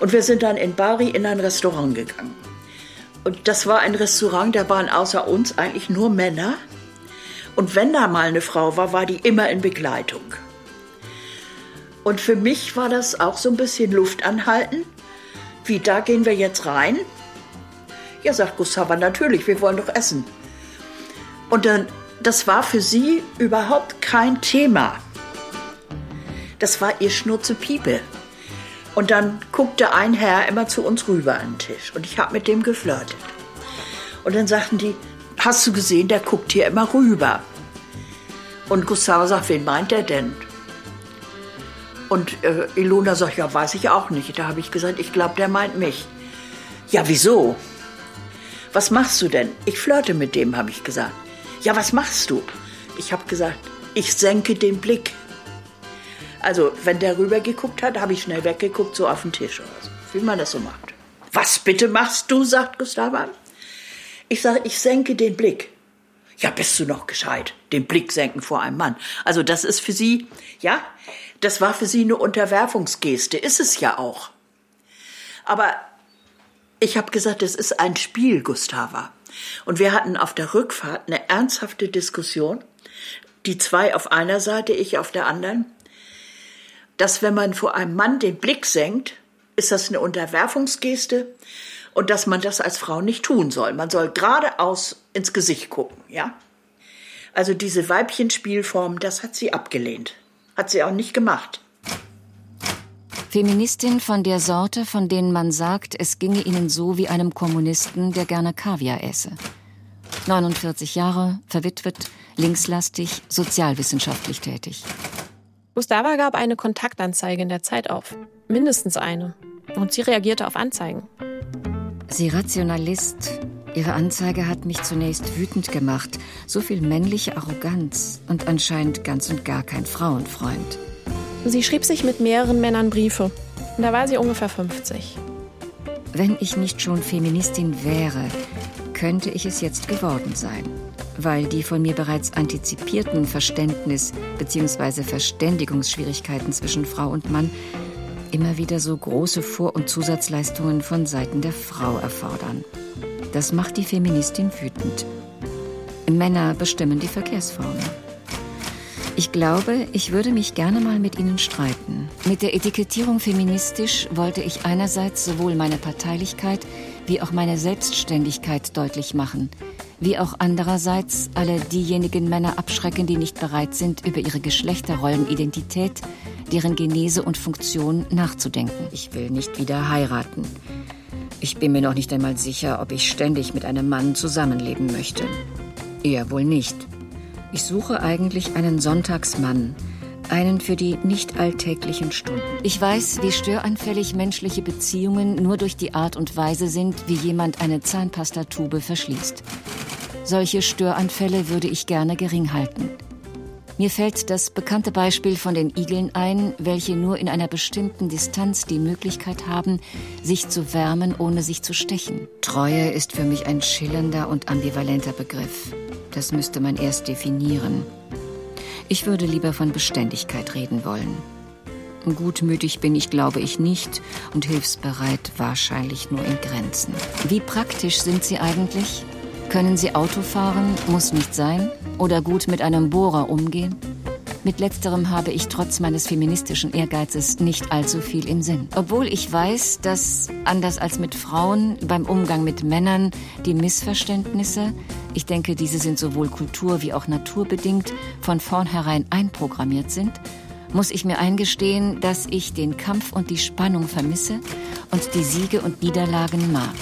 Und wir sind dann in Bari in ein Restaurant gegangen. Und das war ein Restaurant, da waren außer uns eigentlich nur Männer. Und wenn da mal eine Frau war, war die immer in Begleitung. Und für mich war das auch so ein bisschen Luft anhalten. Wie, da gehen wir jetzt rein? Ja, sagt Gustava, natürlich, wir wollen doch essen. Und dann, das war für sie überhaupt kein Thema. Das war ihr Schnurzepiepe. Und dann guckte ein Herr immer zu uns rüber an den Tisch und ich habe mit dem geflirtet. Und dann sagten die, hast du gesehen, der guckt hier immer rüber. Und Gustavo sagt, wen meint er denn? Und äh, Ilona sagt, ja, weiß ich auch nicht. Da habe ich gesagt, ich glaube, der meint mich. Ja, wieso? Was machst du denn? Ich flirte mit dem, habe ich gesagt. Ja, was machst du? Ich habe gesagt, ich senke den Blick. Also, wenn der rübergeguckt hat, habe ich schnell weggeguckt, so auf den Tisch oder so, wie man das so macht. Was bitte machst du, sagt Gustava. Ich sage, ich senke den Blick. Ja, bist du noch gescheit? Den Blick senken vor einem Mann. Also, das ist für sie, ja, das war für sie eine Unterwerfungsgeste, ist es ja auch. Aber ich habe gesagt, es ist ein Spiel, Gustava. Und wir hatten auf der Rückfahrt eine ernsthafte Diskussion. Die zwei auf einer Seite, ich auf der anderen dass wenn man vor einem Mann den Blick senkt, ist das eine Unterwerfungsgeste und dass man das als Frau nicht tun soll. Man soll geradeaus ins Gesicht gucken, ja? Also diese Weibchenspielform, das hat sie abgelehnt. Hat sie auch nicht gemacht. Feministin von der Sorte, von denen man sagt, es ginge ihnen so wie einem Kommunisten, der gerne Kaviar esse. 49 Jahre, verwitwet, linkslastig, sozialwissenschaftlich tätig. Gustava gab eine Kontaktanzeige in der Zeit auf. Mindestens eine. Und sie reagierte auf Anzeigen. Sie Rationalist, Ihre Anzeige hat mich zunächst wütend gemacht. So viel männliche Arroganz und anscheinend ganz und gar kein Frauenfreund. Sie schrieb sich mit mehreren Männern Briefe. Da war sie ungefähr 50. Wenn ich nicht schon Feministin wäre, könnte ich es jetzt geworden sein. Weil die von mir bereits antizipierten Verständnis- bzw. Verständigungsschwierigkeiten zwischen Frau und Mann immer wieder so große Vor- und Zusatzleistungen von Seiten der Frau erfordern. Das macht die Feministin wütend. Männer bestimmen die Verkehrsformen. Ich glaube, ich würde mich gerne mal mit Ihnen streiten. Mit der Etikettierung feministisch wollte ich einerseits sowohl meine Parteilichkeit wie auch meine Selbstständigkeit deutlich machen, wie auch andererseits alle diejenigen Männer abschrecken, die nicht bereit sind, über ihre Geschlechterrollenidentität, deren Genese und Funktion nachzudenken. Ich will nicht wieder heiraten. Ich bin mir noch nicht einmal sicher, ob ich ständig mit einem Mann zusammenleben möchte. Eher wohl nicht. Ich suche eigentlich einen Sonntagsmann, einen für die nicht alltäglichen Stunden. Ich weiß, wie störanfällig menschliche Beziehungen nur durch die Art und Weise sind, wie jemand eine Zahnpastatube verschließt. Solche Störanfälle würde ich gerne gering halten. Mir fällt das bekannte Beispiel von den Igeln ein, welche nur in einer bestimmten Distanz die Möglichkeit haben, sich zu wärmen, ohne sich zu stechen. Treue ist für mich ein schillernder und ambivalenter Begriff. Das müsste man erst definieren. Ich würde lieber von Beständigkeit reden wollen. Gutmütig bin ich, glaube ich, nicht und hilfsbereit wahrscheinlich nur in Grenzen. Wie praktisch sind Sie eigentlich? Können Sie Auto fahren? Muss nicht sein? Oder gut mit einem Bohrer umgehen? Mit letzterem habe ich trotz meines feministischen Ehrgeizes nicht allzu viel im Sinn. Obwohl ich weiß, dass, anders als mit Frauen, beim Umgang mit Männern die Missverständnisse, ich denke, diese sind sowohl kultur- wie auch naturbedingt, von vornherein einprogrammiert sind, muss ich mir eingestehen, dass ich den Kampf und die Spannung vermisse und die Siege und Niederlagen mag.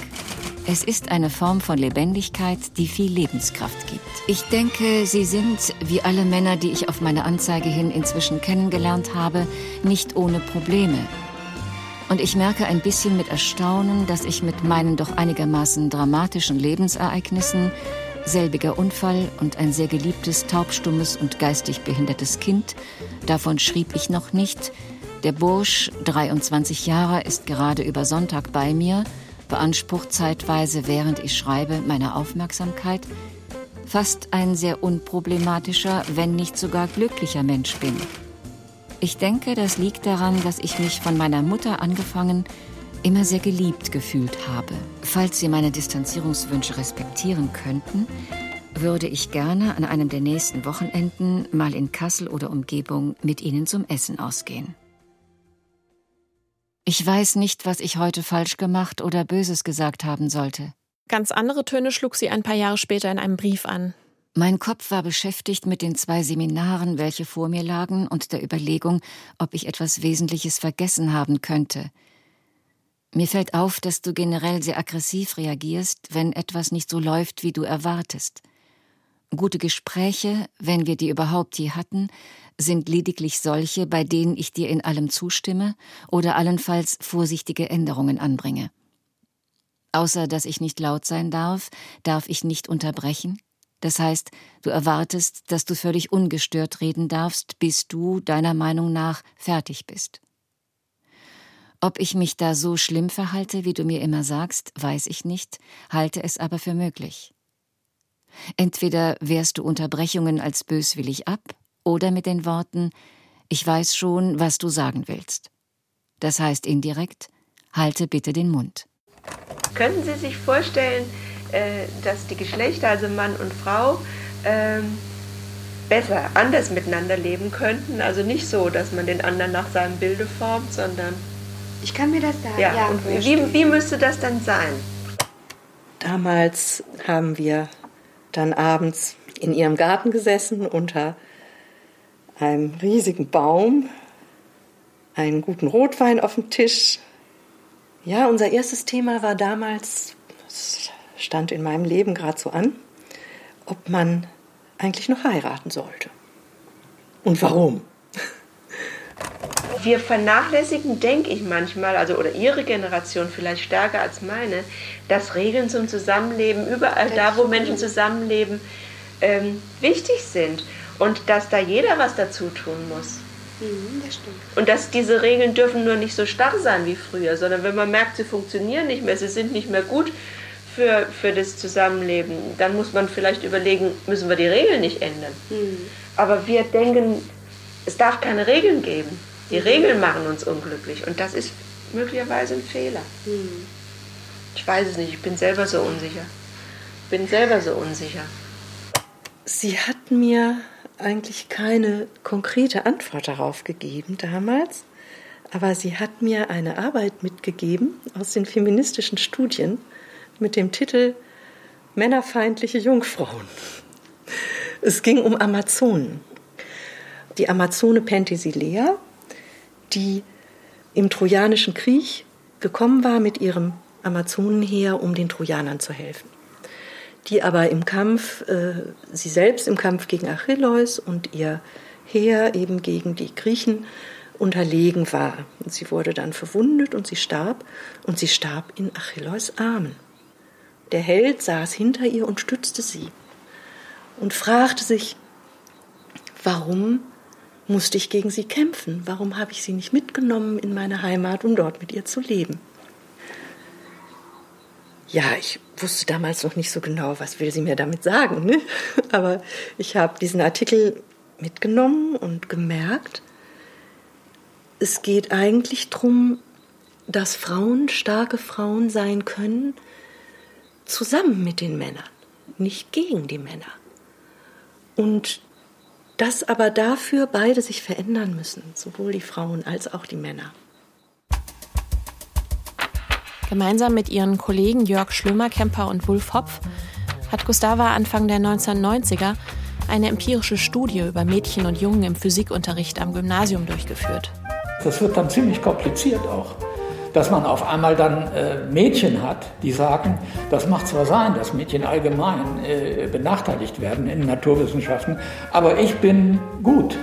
Es ist eine Form von Lebendigkeit, die viel Lebenskraft gibt. Ich denke, Sie sind, wie alle Männer, die ich auf meine Anzeige hin inzwischen kennengelernt habe, nicht ohne Probleme. Und ich merke ein bisschen mit Erstaunen, dass ich mit meinen doch einigermaßen dramatischen Lebensereignissen, selbiger Unfall und ein sehr geliebtes, taubstummes und geistig behindertes Kind, davon schrieb ich noch nicht, der Bursch, 23 Jahre, ist gerade über Sonntag bei mir, beansprucht zeitweise, während ich schreibe, meine Aufmerksamkeit, fast ein sehr unproblematischer, wenn nicht sogar glücklicher Mensch bin. Ich denke, das liegt daran, dass ich mich von meiner Mutter angefangen immer sehr geliebt gefühlt habe. Falls Sie meine Distanzierungswünsche respektieren könnten, würde ich gerne an einem der nächsten Wochenenden mal in Kassel oder Umgebung mit Ihnen zum Essen ausgehen. Ich weiß nicht, was ich heute falsch gemacht oder Böses gesagt haben sollte. Ganz andere Töne schlug sie ein paar Jahre später in einem Brief an. Mein Kopf war beschäftigt mit den zwei Seminaren, welche vor mir lagen, und der Überlegung, ob ich etwas Wesentliches vergessen haben könnte. Mir fällt auf, dass du generell sehr aggressiv reagierst, wenn etwas nicht so läuft, wie du erwartest. Gute Gespräche, wenn wir die überhaupt je hatten, sind lediglich solche, bei denen ich dir in allem zustimme oder allenfalls vorsichtige Änderungen anbringe. Außer dass ich nicht laut sein darf, darf ich nicht unterbrechen. Das heißt, du erwartest, dass du völlig ungestört reden darfst, bis du, deiner Meinung nach, fertig bist. Ob ich mich da so schlimm verhalte, wie du mir immer sagst, weiß ich nicht, halte es aber für möglich. Entweder wehrst du Unterbrechungen als böswillig ab oder mit den Worten Ich weiß schon, was du sagen willst. Das heißt indirekt Halte bitte den Mund. Könnten Sie sich vorstellen, äh, dass die Geschlechter, also Mann und Frau, ähm, besser, anders miteinander leben könnten? Also nicht so, dass man den anderen nach seinem Bilde formt, sondern. Ich kann mir das da ja, ja und wie, wie müsste das dann sein? Damals haben wir dann abends in ihrem Garten gesessen unter einem riesigen Baum, einen guten Rotwein auf dem Tisch. Ja, unser erstes Thema war damals, es stand in meinem Leben gerade so an, ob man eigentlich noch heiraten sollte. Und warum? Wir vernachlässigen, denke ich manchmal, also oder Ihre Generation vielleicht stärker als meine, dass Regeln zum Zusammenleben überall da, wo Menschen zusammenleben, ähm, wichtig sind und dass da jeder was dazu tun muss. Mhm, das stimmt. Und dass diese Regeln dürfen nur nicht so starr sein wie früher, sondern wenn man merkt, sie funktionieren nicht mehr, sie sind nicht mehr gut für, für das Zusammenleben, dann muss man vielleicht überlegen, müssen wir die Regeln nicht ändern. Mhm. Aber wir denken, es darf keine Regeln geben. Die. Regeln machen uns unglücklich und das ist möglicherweise ein Fehler. Mhm. Ich weiß es nicht, ich bin selber so unsicher. Bin selber so unsicher. Sie hat mir eigentlich keine konkrete Antwort darauf gegeben damals, aber sie hat mir eine Arbeit mitgegeben aus den feministischen Studien mit dem Titel Männerfeindliche Jungfrauen. Es ging um Amazonen. Die Amazone Penthesilea, die im Trojanischen Krieg gekommen war mit ihrem Amazonenheer, um den Trojanern zu helfen die aber im Kampf, äh, sie selbst im Kampf gegen Achilleus und ihr Heer eben gegen die Griechen unterlegen war. Und sie wurde dann verwundet und sie starb und sie starb in Achilleus Armen. Der Held saß hinter ihr und stützte sie und fragte sich, warum musste ich gegen sie kämpfen? Warum habe ich sie nicht mitgenommen in meine Heimat, um dort mit ihr zu leben? Ja, ich wusste damals noch nicht so genau, was will sie mir damit sagen. Ne? [LAUGHS] Aber ich habe diesen Artikel mitgenommen und gemerkt, es geht eigentlich darum, dass Frauen starke Frauen sein können, zusammen mit den Männern, nicht gegen die Männer. Und dass aber dafür beide sich verändern müssen, sowohl die Frauen als auch die Männer. Gemeinsam mit ihren Kollegen Jörg Schlömerkemper und Wulf Hopf hat Gustava Anfang der 1990er eine empirische Studie über Mädchen und Jungen im Physikunterricht am Gymnasium durchgeführt. Das wird dann ziemlich kompliziert auch, dass man auf einmal dann äh, Mädchen hat, die sagen, das macht zwar sein, dass Mädchen allgemein äh, benachteiligt werden in Naturwissenschaften, aber ich bin gut.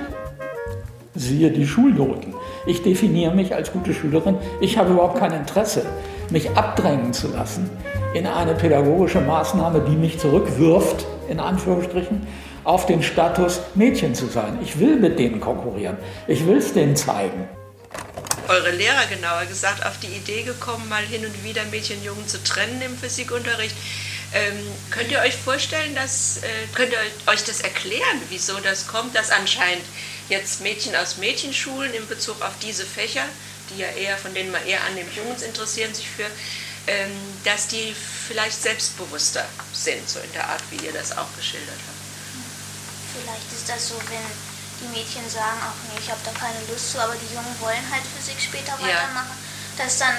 Siehe die Schulnoten. Ich definiere mich als gute Schülerin. Ich habe überhaupt kein Interesse mich abdrängen zu lassen in eine pädagogische Maßnahme, die mich zurückwirft, in Anführungsstrichen, auf den Status Mädchen zu sein. Ich will mit denen konkurrieren. Ich will es denen zeigen. Eure Lehrer, genauer gesagt, auf die Idee gekommen, mal hin und wieder Mädchen und Jungen zu trennen im Physikunterricht. Ähm, könnt ihr euch vorstellen, dass, äh, könnt ihr euch das erklären, wieso das kommt, dass anscheinend jetzt Mädchen aus Mädchenschulen in Bezug auf diese Fächer die ja eher, von denen man eher annimmt, Jungs interessieren sich für, ähm, dass die vielleicht selbstbewusster sind, so in der Art, wie ihr das auch geschildert habt. Vielleicht ist das so, wenn die Mädchen sagen, ach nee, ich habe da keine Lust zu, aber die Jungen wollen halt Physik später weitermachen, ja. dass dann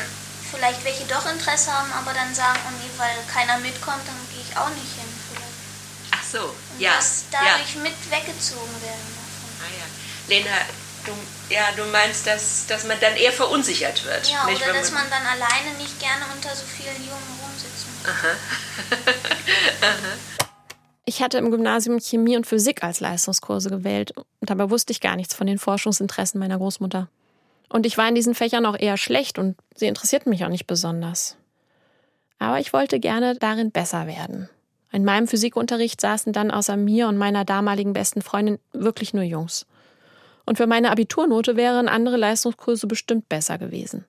vielleicht welche doch Interesse haben, aber dann sagen, oh nee, weil keiner mitkommt, dann gehe ich auch nicht hin. Vielleicht. Ach so, Und ja. Dass dadurch ja. mit weggezogen werden davon. Ah ja. Lena, Du, ja, du meinst, dass, dass man dann eher verunsichert wird. Ja, nicht, oder dass man, man dann alleine nicht gerne unter so vielen Jungen rumsitzen Aha. [LAUGHS] Aha. Ich hatte im Gymnasium Chemie und Physik als Leistungskurse gewählt und dabei wusste ich gar nichts von den Forschungsinteressen meiner Großmutter. Und ich war in diesen Fächern auch eher schlecht und sie interessierten mich auch nicht besonders. Aber ich wollte gerne darin besser werden. In meinem Physikunterricht saßen dann außer mir und meiner damaligen besten Freundin wirklich nur Jungs. Und für meine Abiturnote wären andere Leistungskurse bestimmt besser gewesen.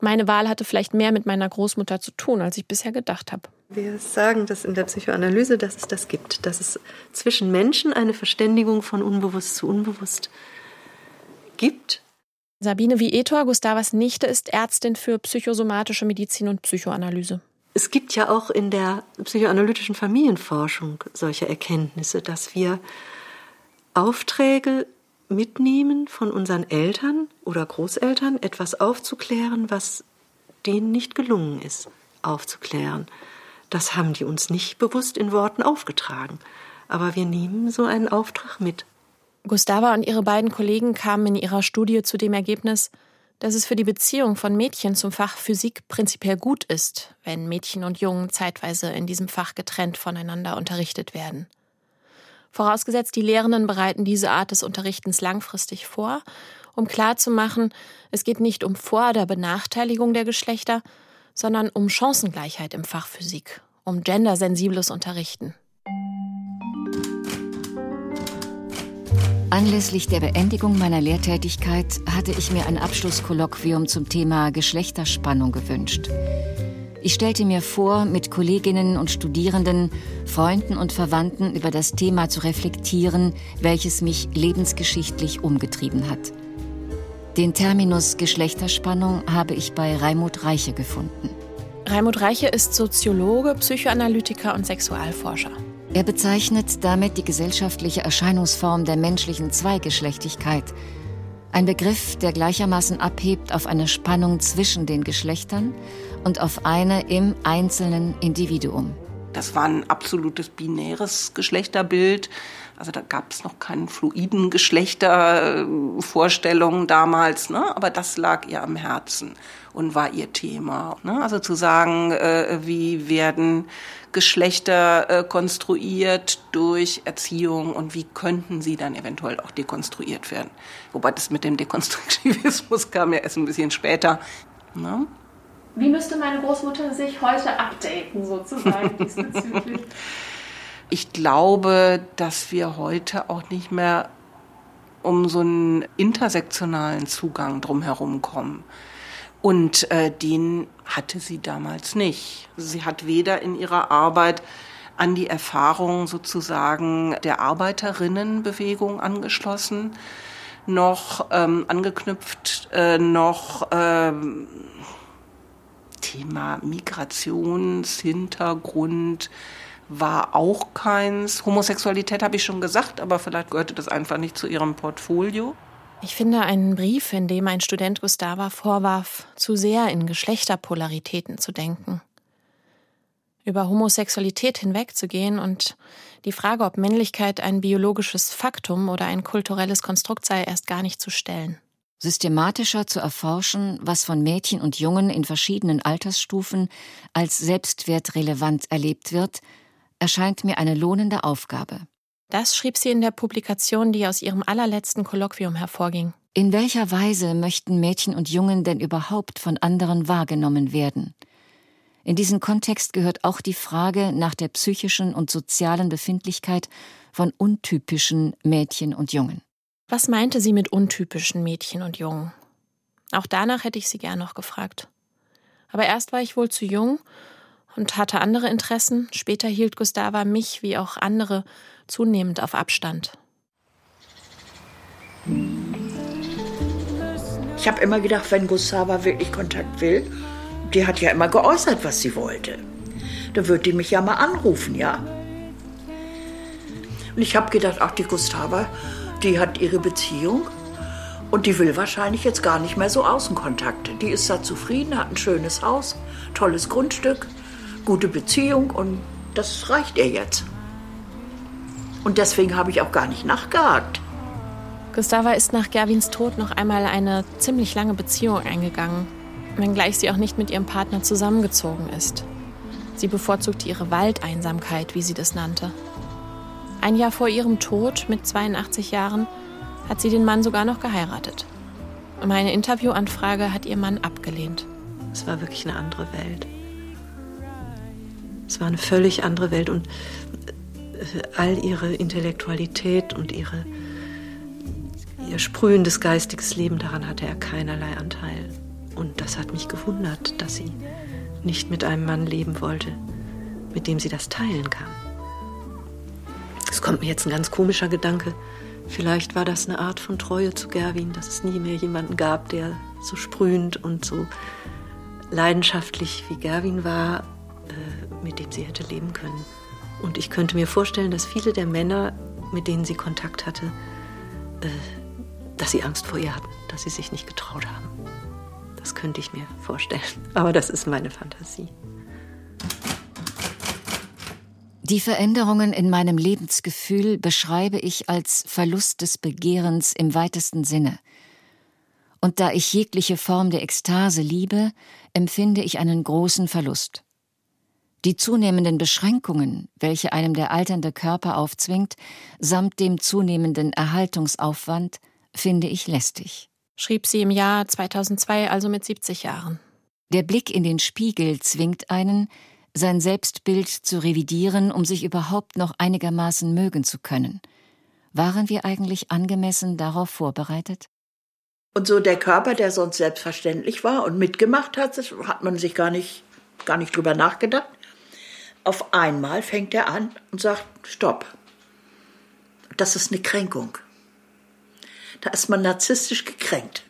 Meine Wahl hatte vielleicht mehr mit meiner Großmutter zu tun, als ich bisher gedacht habe. Wir sagen das in der Psychoanalyse, dass es das gibt, dass es zwischen Menschen eine Verständigung von unbewusst zu unbewusst gibt. Sabine Vietor, Gustavas Nichte, ist Ärztin für psychosomatische Medizin und Psychoanalyse. Es gibt ja auch in der psychoanalytischen Familienforschung solche Erkenntnisse, dass wir Aufträge mitnehmen von unseren Eltern oder Großeltern, etwas aufzuklären, was denen nicht gelungen ist, aufzuklären. Das haben die uns nicht bewusst in Worten aufgetragen. Aber wir nehmen so einen Auftrag mit. Gustava und ihre beiden Kollegen kamen in ihrer Studie zu dem Ergebnis, dass es für die Beziehung von Mädchen zum Fach Physik prinzipiell gut ist, wenn Mädchen und Jungen zeitweise in diesem Fach getrennt voneinander unterrichtet werden. Vorausgesetzt, die Lehrenden bereiten diese Art des Unterrichtens langfristig vor um klarzumachen, es geht nicht um Vor- oder Benachteiligung der Geschlechter, sondern um Chancengleichheit im Fach Physik, um gendersensibles Unterrichten. Anlässlich der Beendigung meiner Lehrtätigkeit hatte ich mir ein Abschlusskolloquium zum Thema Geschlechterspannung gewünscht. Ich stellte mir vor, mit Kolleginnen und Studierenden, Freunden und Verwandten über das Thema zu reflektieren, welches mich lebensgeschichtlich umgetrieben hat. Den Terminus Geschlechterspannung habe ich bei Raimund Reiche gefunden. Raimund Reiche ist Soziologe, Psychoanalytiker und Sexualforscher. Er bezeichnet damit die gesellschaftliche Erscheinungsform der menschlichen Zweigeschlechtigkeit. Ein Begriff, der gleichermaßen abhebt auf eine Spannung zwischen den Geschlechtern und auf eine im einzelnen Individuum. Das war ein absolutes binäres Geschlechterbild. Also da gab es noch keine fluiden Geschlechtervorstellungen damals, ne? aber das lag ihr am Herzen und war ihr Thema. Ne? Also zu sagen, äh, wie werden Geschlechter äh, konstruiert durch Erziehung und wie könnten sie dann eventuell auch dekonstruiert werden. Wobei das mit dem Dekonstruktivismus [LAUGHS] kam ja erst ein bisschen später. Ne? Wie müsste meine Großmutter sich heute updaten, sozusagen [LAUGHS] diesbezüglich? Ich glaube, dass wir heute auch nicht mehr um so einen intersektionalen Zugang drumherum kommen. Und äh, den hatte sie damals nicht. Sie hat weder in ihrer Arbeit an die Erfahrung sozusagen der Arbeiterinnenbewegung angeschlossen, noch ähm, angeknüpft, äh, noch ähm, Thema Migrationshintergrund war auch keins. Homosexualität habe ich schon gesagt, aber vielleicht gehörte das einfach nicht zu ihrem Portfolio. Ich finde einen Brief, in dem ein Student Gustava vorwarf, zu sehr in Geschlechterpolaritäten zu denken. Über Homosexualität hinwegzugehen und die Frage, ob Männlichkeit ein biologisches Faktum oder ein kulturelles Konstrukt sei, erst gar nicht zu stellen. Systematischer zu erforschen, was von Mädchen und Jungen in verschiedenen Altersstufen als selbstwertrelevant erlebt wird, erscheint mir eine lohnende Aufgabe. Das schrieb sie in der Publikation, die aus ihrem allerletzten Kolloquium hervorging. In welcher Weise möchten Mädchen und Jungen denn überhaupt von anderen wahrgenommen werden? In diesen Kontext gehört auch die Frage nach der psychischen und sozialen Befindlichkeit von untypischen Mädchen und Jungen. Was meinte sie mit untypischen Mädchen und Jungen? Auch danach hätte ich sie gern noch gefragt. Aber erst war ich wohl zu jung und hatte andere Interessen. Später hielt Gustava mich wie auch andere zunehmend auf Abstand. Ich habe immer gedacht, wenn Gustava wirklich Kontakt will, die hat ja immer geäußert, was sie wollte. Da würde die mich ja mal anrufen, ja. Und ich habe gedacht, ach, die Gustava, die hat ihre Beziehung und die will wahrscheinlich jetzt gar nicht mehr so Außenkontakte. Die ist da zufrieden, hat ein schönes Haus, tolles Grundstück, gute Beziehung und das reicht ihr jetzt. Und deswegen habe ich auch gar nicht nachgehakt. Gustava ist nach Gerwins Tod noch einmal eine ziemlich lange Beziehung eingegangen, wenngleich sie auch nicht mit ihrem Partner zusammengezogen ist. Sie bevorzugte ihre Waldeinsamkeit, wie sie das nannte. Ein Jahr vor ihrem Tod mit 82 Jahren hat sie den Mann sogar noch geheiratet. Meine Interviewanfrage hat ihr Mann abgelehnt. Es war wirklich eine andere Welt. Es war eine völlig andere Welt und all ihre Intellektualität und ihre, ihr sprühendes geistiges Leben, daran hatte er keinerlei Anteil. Und das hat mich gewundert, dass sie nicht mit einem Mann leben wollte, mit dem sie das teilen kann. Es kommt mir jetzt ein ganz komischer Gedanke. Vielleicht war das eine Art von Treue zu Gerwin, dass es nie mehr jemanden gab, der so sprühend und so leidenschaftlich wie Gerwin war, äh, mit dem sie hätte leben können. Und ich könnte mir vorstellen, dass viele der Männer, mit denen sie Kontakt hatte, äh, dass sie Angst vor ihr hatten, dass sie sich nicht getraut haben. Das könnte ich mir vorstellen. [LAUGHS] Aber das ist meine Fantasie. Die Veränderungen in meinem Lebensgefühl beschreibe ich als Verlust des Begehrens im weitesten Sinne. Und da ich jegliche Form der Ekstase liebe, empfinde ich einen großen Verlust. Die zunehmenden Beschränkungen, welche einem der alternde Körper aufzwingt, samt dem zunehmenden Erhaltungsaufwand, finde ich lästig. schrieb sie im Jahr 2002, also mit 70 Jahren. Der Blick in den Spiegel zwingt einen, sein Selbstbild zu revidieren, um sich überhaupt noch einigermaßen mögen zu können. Waren wir eigentlich angemessen darauf vorbereitet? Und so der Körper, der sonst selbstverständlich war und mitgemacht hat, das hat man sich gar nicht, gar nicht drüber nachgedacht. Auf einmal fängt er an und sagt, stopp. Das ist eine Kränkung. Da ist man narzisstisch gekränkt.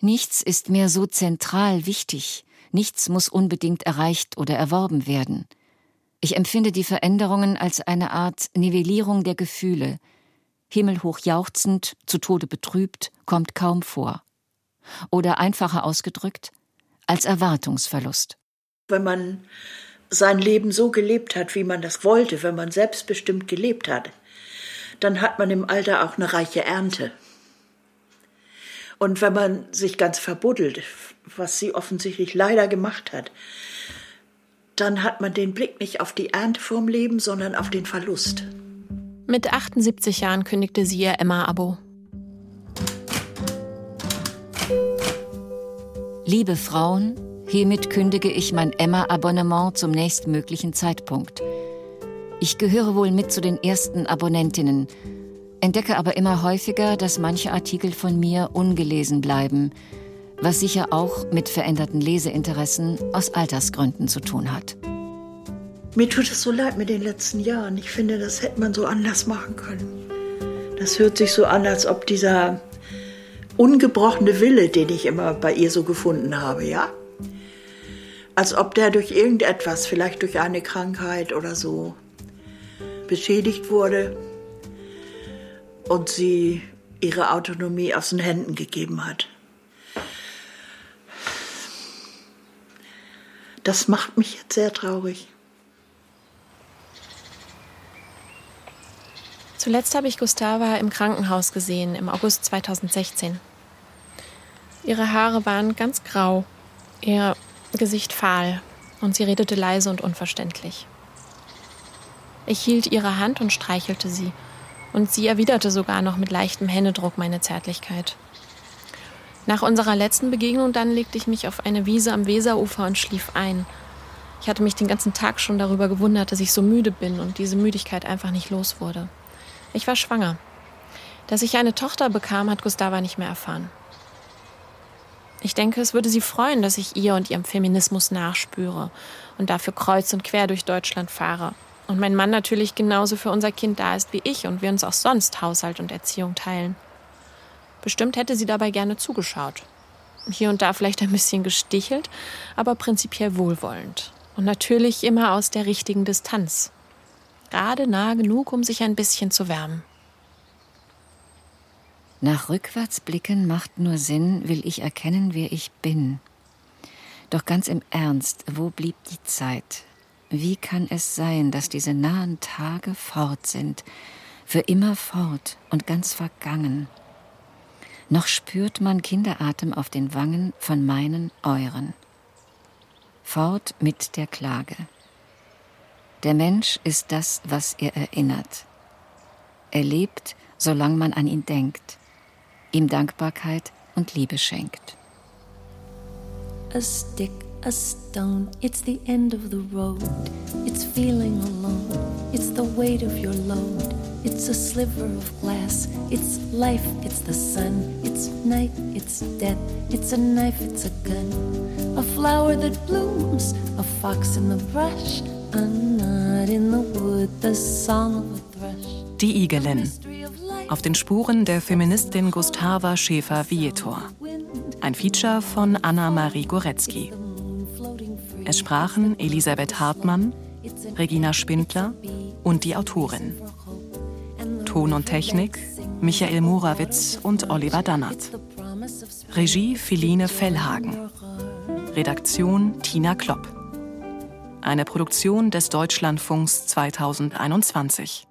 Nichts ist mehr so zentral wichtig. Nichts muss unbedingt erreicht oder erworben werden. Ich empfinde die Veränderungen als eine Art Nivellierung der Gefühle. Himmelhoch jauchzend, zu Tode betrübt, kommt kaum vor. Oder einfacher ausgedrückt, als Erwartungsverlust. Wenn man sein Leben so gelebt hat, wie man das wollte, wenn man selbstbestimmt gelebt hat, dann hat man im Alter auch eine reiche Ernte. Und wenn man sich ganz verbuddelt, was sie offensichtlich leider gemacht hat, dann hat man den Blick nicht auf die Ernte vom Leben, sondern auf den Verlust. Mit 78 Jahren kündigte sie ihr Emma-Abo. Liebe Frauen, hiermit kündige ich mein Emma-Abonnement zum nächstmöglichen Zeitpunkt. Ich gehöre wohl mit zu den ersten Abonnentinnen, entdecke aber immer häufiger, dass manche Artikel von mir ungelesen bleiben, was sicher auch mit veränderten Leseinteressen aus Altersgründen zu tun hat. Mir tut es so leid mit den letzten Jahren. Ich finde, das hätte man so anders machen können. Das hört sich so an, als ob dieser ungebrochene Wille, den ich immer bei ihr so gefunden habe, ja? Als ob der durch irgendetwas, vielleicht durch eine Krankheit oder so, beschädigt wurde und sie ihre Autonomie aus den Händen gegeben hat. Das macht mich jetzt sehr traurig. Zuletzt habe ich Gustava im Krankenhaus gesehen, im August 2016. Ihre Haare waren ganz grau, ihr Gesicht fahl und sie redete leise und unverständlich. Ich hielt ihre Hand und streichelte sie und sie erwiderte sogar noch mit leichtem Händedruck meine Zärtlichkeit. Nach unserer letzten Begegnung dann legte ich mich auf eine Wiese am Weserufer und schlief ein. Ich hatte mich den ganzen Tag schon darüber gewundert, dass ich so müde bin und diese Müdigkeit einfach nicht los wurde. Ich war schwanger. Dass ich eine Tochter bekam, hat Gustava nicht mehr erfahren. Ich denke, es würde sie freuen, dass ich ihr und ihrem Feminismus nachspüre und dafür kreuz und quer durch Deutschland fahre und mein Mann natürlich genauso für unser Kind da ist wie ich und wir uns auch sonst Haushalt und Erziehung teilen. Bestimmt hätte sie dabei gerne zugeschaut. Hier und da vielleicht ein bisschen gestichelt, aber prinzipiell wohlwollend. Und natürlich immer aus der richtigen Distanz. Gerade nah genug, um sich ein bisschen zu wärmen. Nach rückwärts blicken macht nur Sinn, will ich erkennen, wer ich bin. Doch ganz im Ernst, wo blieb die Zeit? Wie kann es sein, dass diese nahen Tage fort sind, für immer fort und ganz vergangen? Noch spürt man Kinderatem auf den Wangen von meinen euren. Fort mit der Klage. Der Mensch ist das, was er erinnert. Er lebt, solange man an ihn denkt, ihm Dankbarkeit und Liebe schenkt. A stick a stone. It's the end of the road. It's feeling alone. It's the weight of your load. It's a sliver of glass. It's life. It's the sun. It's night. It's death. It's a knife. It's a gun. A flower that blooms. A fox in the brush. A knot in the wood. The song of a thrush. Die Igelin. Auf den Spuren der Feministin Gustava Schäfer-Vietor. Ein Feature von Anna-Marie Goretzky. Es sprachen Elisabeth Hartmann, Regina Spindler und die Autorin. Ton und Technik Michael Morawitz und Oliver Dannert. Regie Philine Fellhagen. Redaktion Tina Klopp. Eine Produktion des Deutschlandfunks 2021.